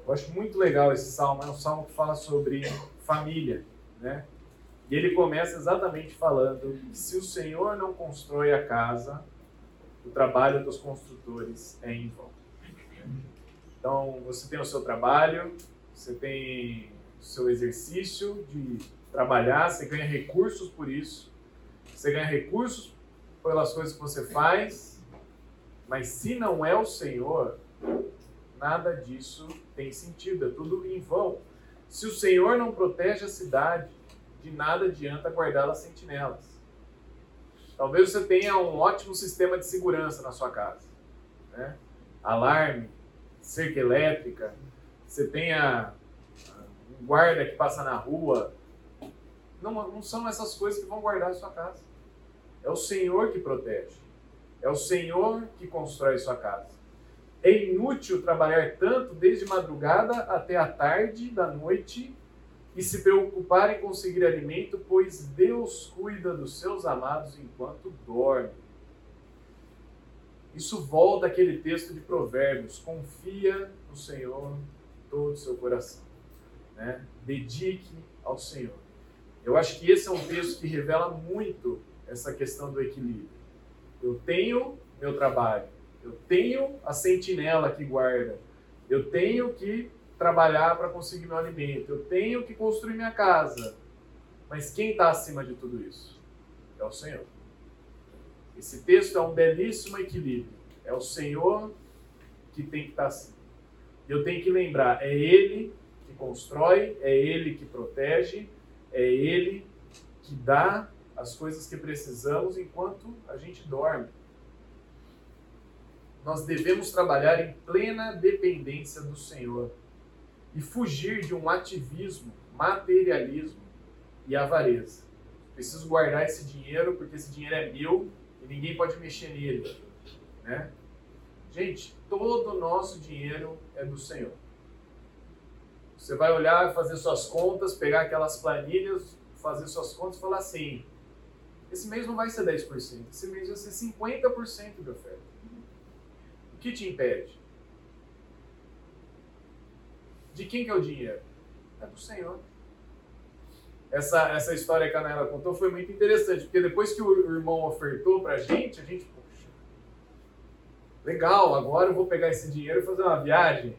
Eu acho muito legal esse salmo, é um salmo que fala sobre família, né? E ele começa exatamente falando se o Senhor não constrói a casa, o trabalho dos construtores é em vão. Então, você tem o seu trabalho, você tem o seu exercício de trabalhar, você ganha recursos por isso, você ganha recursos pelas coisas que você faz, mas se não é o Senhor, nada disso tem sentido, é tudo em vão. Se o Senhor não protege a cidade, de nada adianta guardá-las sentinelas. Talvez você tenha um ótimo sistema de segurança na sua casa. Né? Alarme, cerca elétrica, você tenha um guarda que passa na rua. Não, não são essas coisas que vão guardar a sua casa. É o Senhor que protege. É o Senhor que constrói sua casa. É inútil trabalhar tanto desde madrugada até a tarde da noite e se preocupar em conseguir alimento, pois Deus cuida dos seus amados enquanto dorme. Isso volta àquele texto de Provérbios: confia no Senhor todo o seu coração. Né? Dedique ao Senhor. Eu acho que esse é um texto que revela muito essa questão do equilíbrio. Eu tenho meu trabalho, eu tenho a sentinela que guarda, eu tenho que trabalhar para conseguir meu alimento, eu tenho que construir minha casa. Mas quem está acima de tudo isso? É o Senhor. Esse texto é um belíssimo equilíbrio. É o Senhor que tem que estar tá acima. Eu tenho que lembrar, é Ele que constrói, é Ele que protege, é Ele que dá as coisas que precisamos enquanto a gente dorme. Nós devemos trabalhar em plena dependência do Senhor e fugir de um ativismo, materialismo e avareza. Preciso guardar esse dinheiro porque esse dinheiro é meu e ninguém pode mexer nele. Né? Gente, todo o nosso dinheiro é do Senhor. Você vai olhar, fazer suas contas, pegar aquelas planilhas, fazer suas contas e falar assim: esse mês não vai ser 10%, esse mês vai ser 50% de oferta. O que te impede? De quem que é o dinheiro? É do Senhor. Essa, essa história que a Naila contou foi muito interessante, porque depois que o irmão ofertou para a gente, a gente, poxa, legal, agora eu vou pegar esse dinheiro e fazer uma viagem.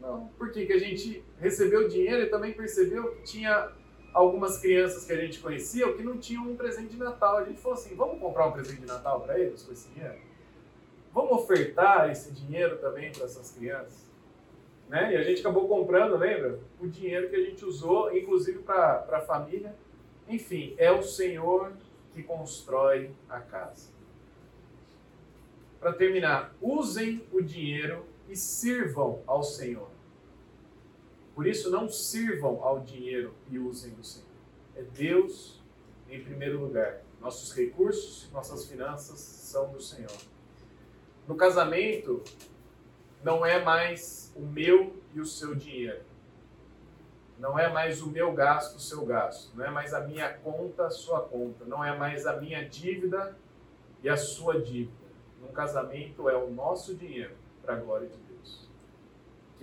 Não, porque que a gente recebeu o dinheiro e também percebeu que tinha algumas crianças que a gente conhecia que não tinham um presente de Natal. A gente falou assim: vamos comprar um presente de Natal para eles com esse dinheiro? Vamos ofertar esse dinheiro também para essas crianças? Né? E a gente acabou comprando, lembra? O dinheiro que a gente usou, inclusive para a família. Enfim, é o Senhor que constrói a casa. Para terminar, usem o dinheiro e sirvam ao Senhor. Por isso, não sirvam ao dinheiro e usem o Senhor. É Deus em primeiro lugar. Nossos recursos, nossas finanças são do Senhor. No casamento, não é mais o meu e o seu dinheiro. Não é mais o meu gasto, o seu gasto. Não é mais a minha conta, a sua conta. Não é mais a minha dívida e a sua dívida. No casamento é o nosso dinheiro para a glória de Deus.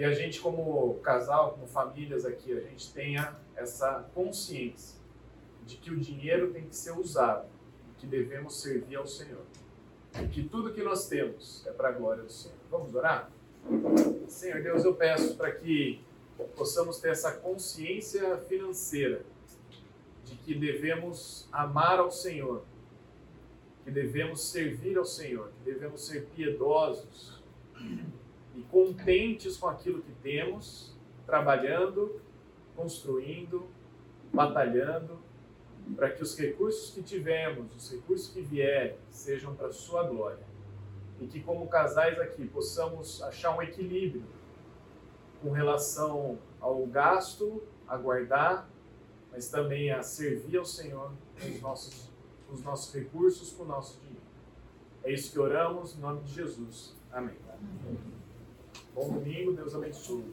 Que a gente, como casal, como famílias aqui, a gente tenha essa consciência de que o dinheiro tem que ser usado, que devemos servir ao Senhor. E que tudo que nós temos é para a glória do Senhor. Vamos orar? Senhor Deus, eu peço para que possamos ter essa consciência financeira de que devemos amar ao Senhor, que devemos servir ao Senhor, que devemos ser piedosos e contentes com aquilo que temos, trabalhando, construindo, batalhando, para que os recursos que tivemos, os recursos que vierem, sejam para Sua glória. E que, como casais aqui, possamos achar um equilíbrio com relação ao gasto, a guardar, mas também a servir ao Senhor com os nossos, com os nossos recursos, com o nosso dinheiro. É isso que oramos, em nome de Jesus. Amém. Bom domingo, Deus abençoe.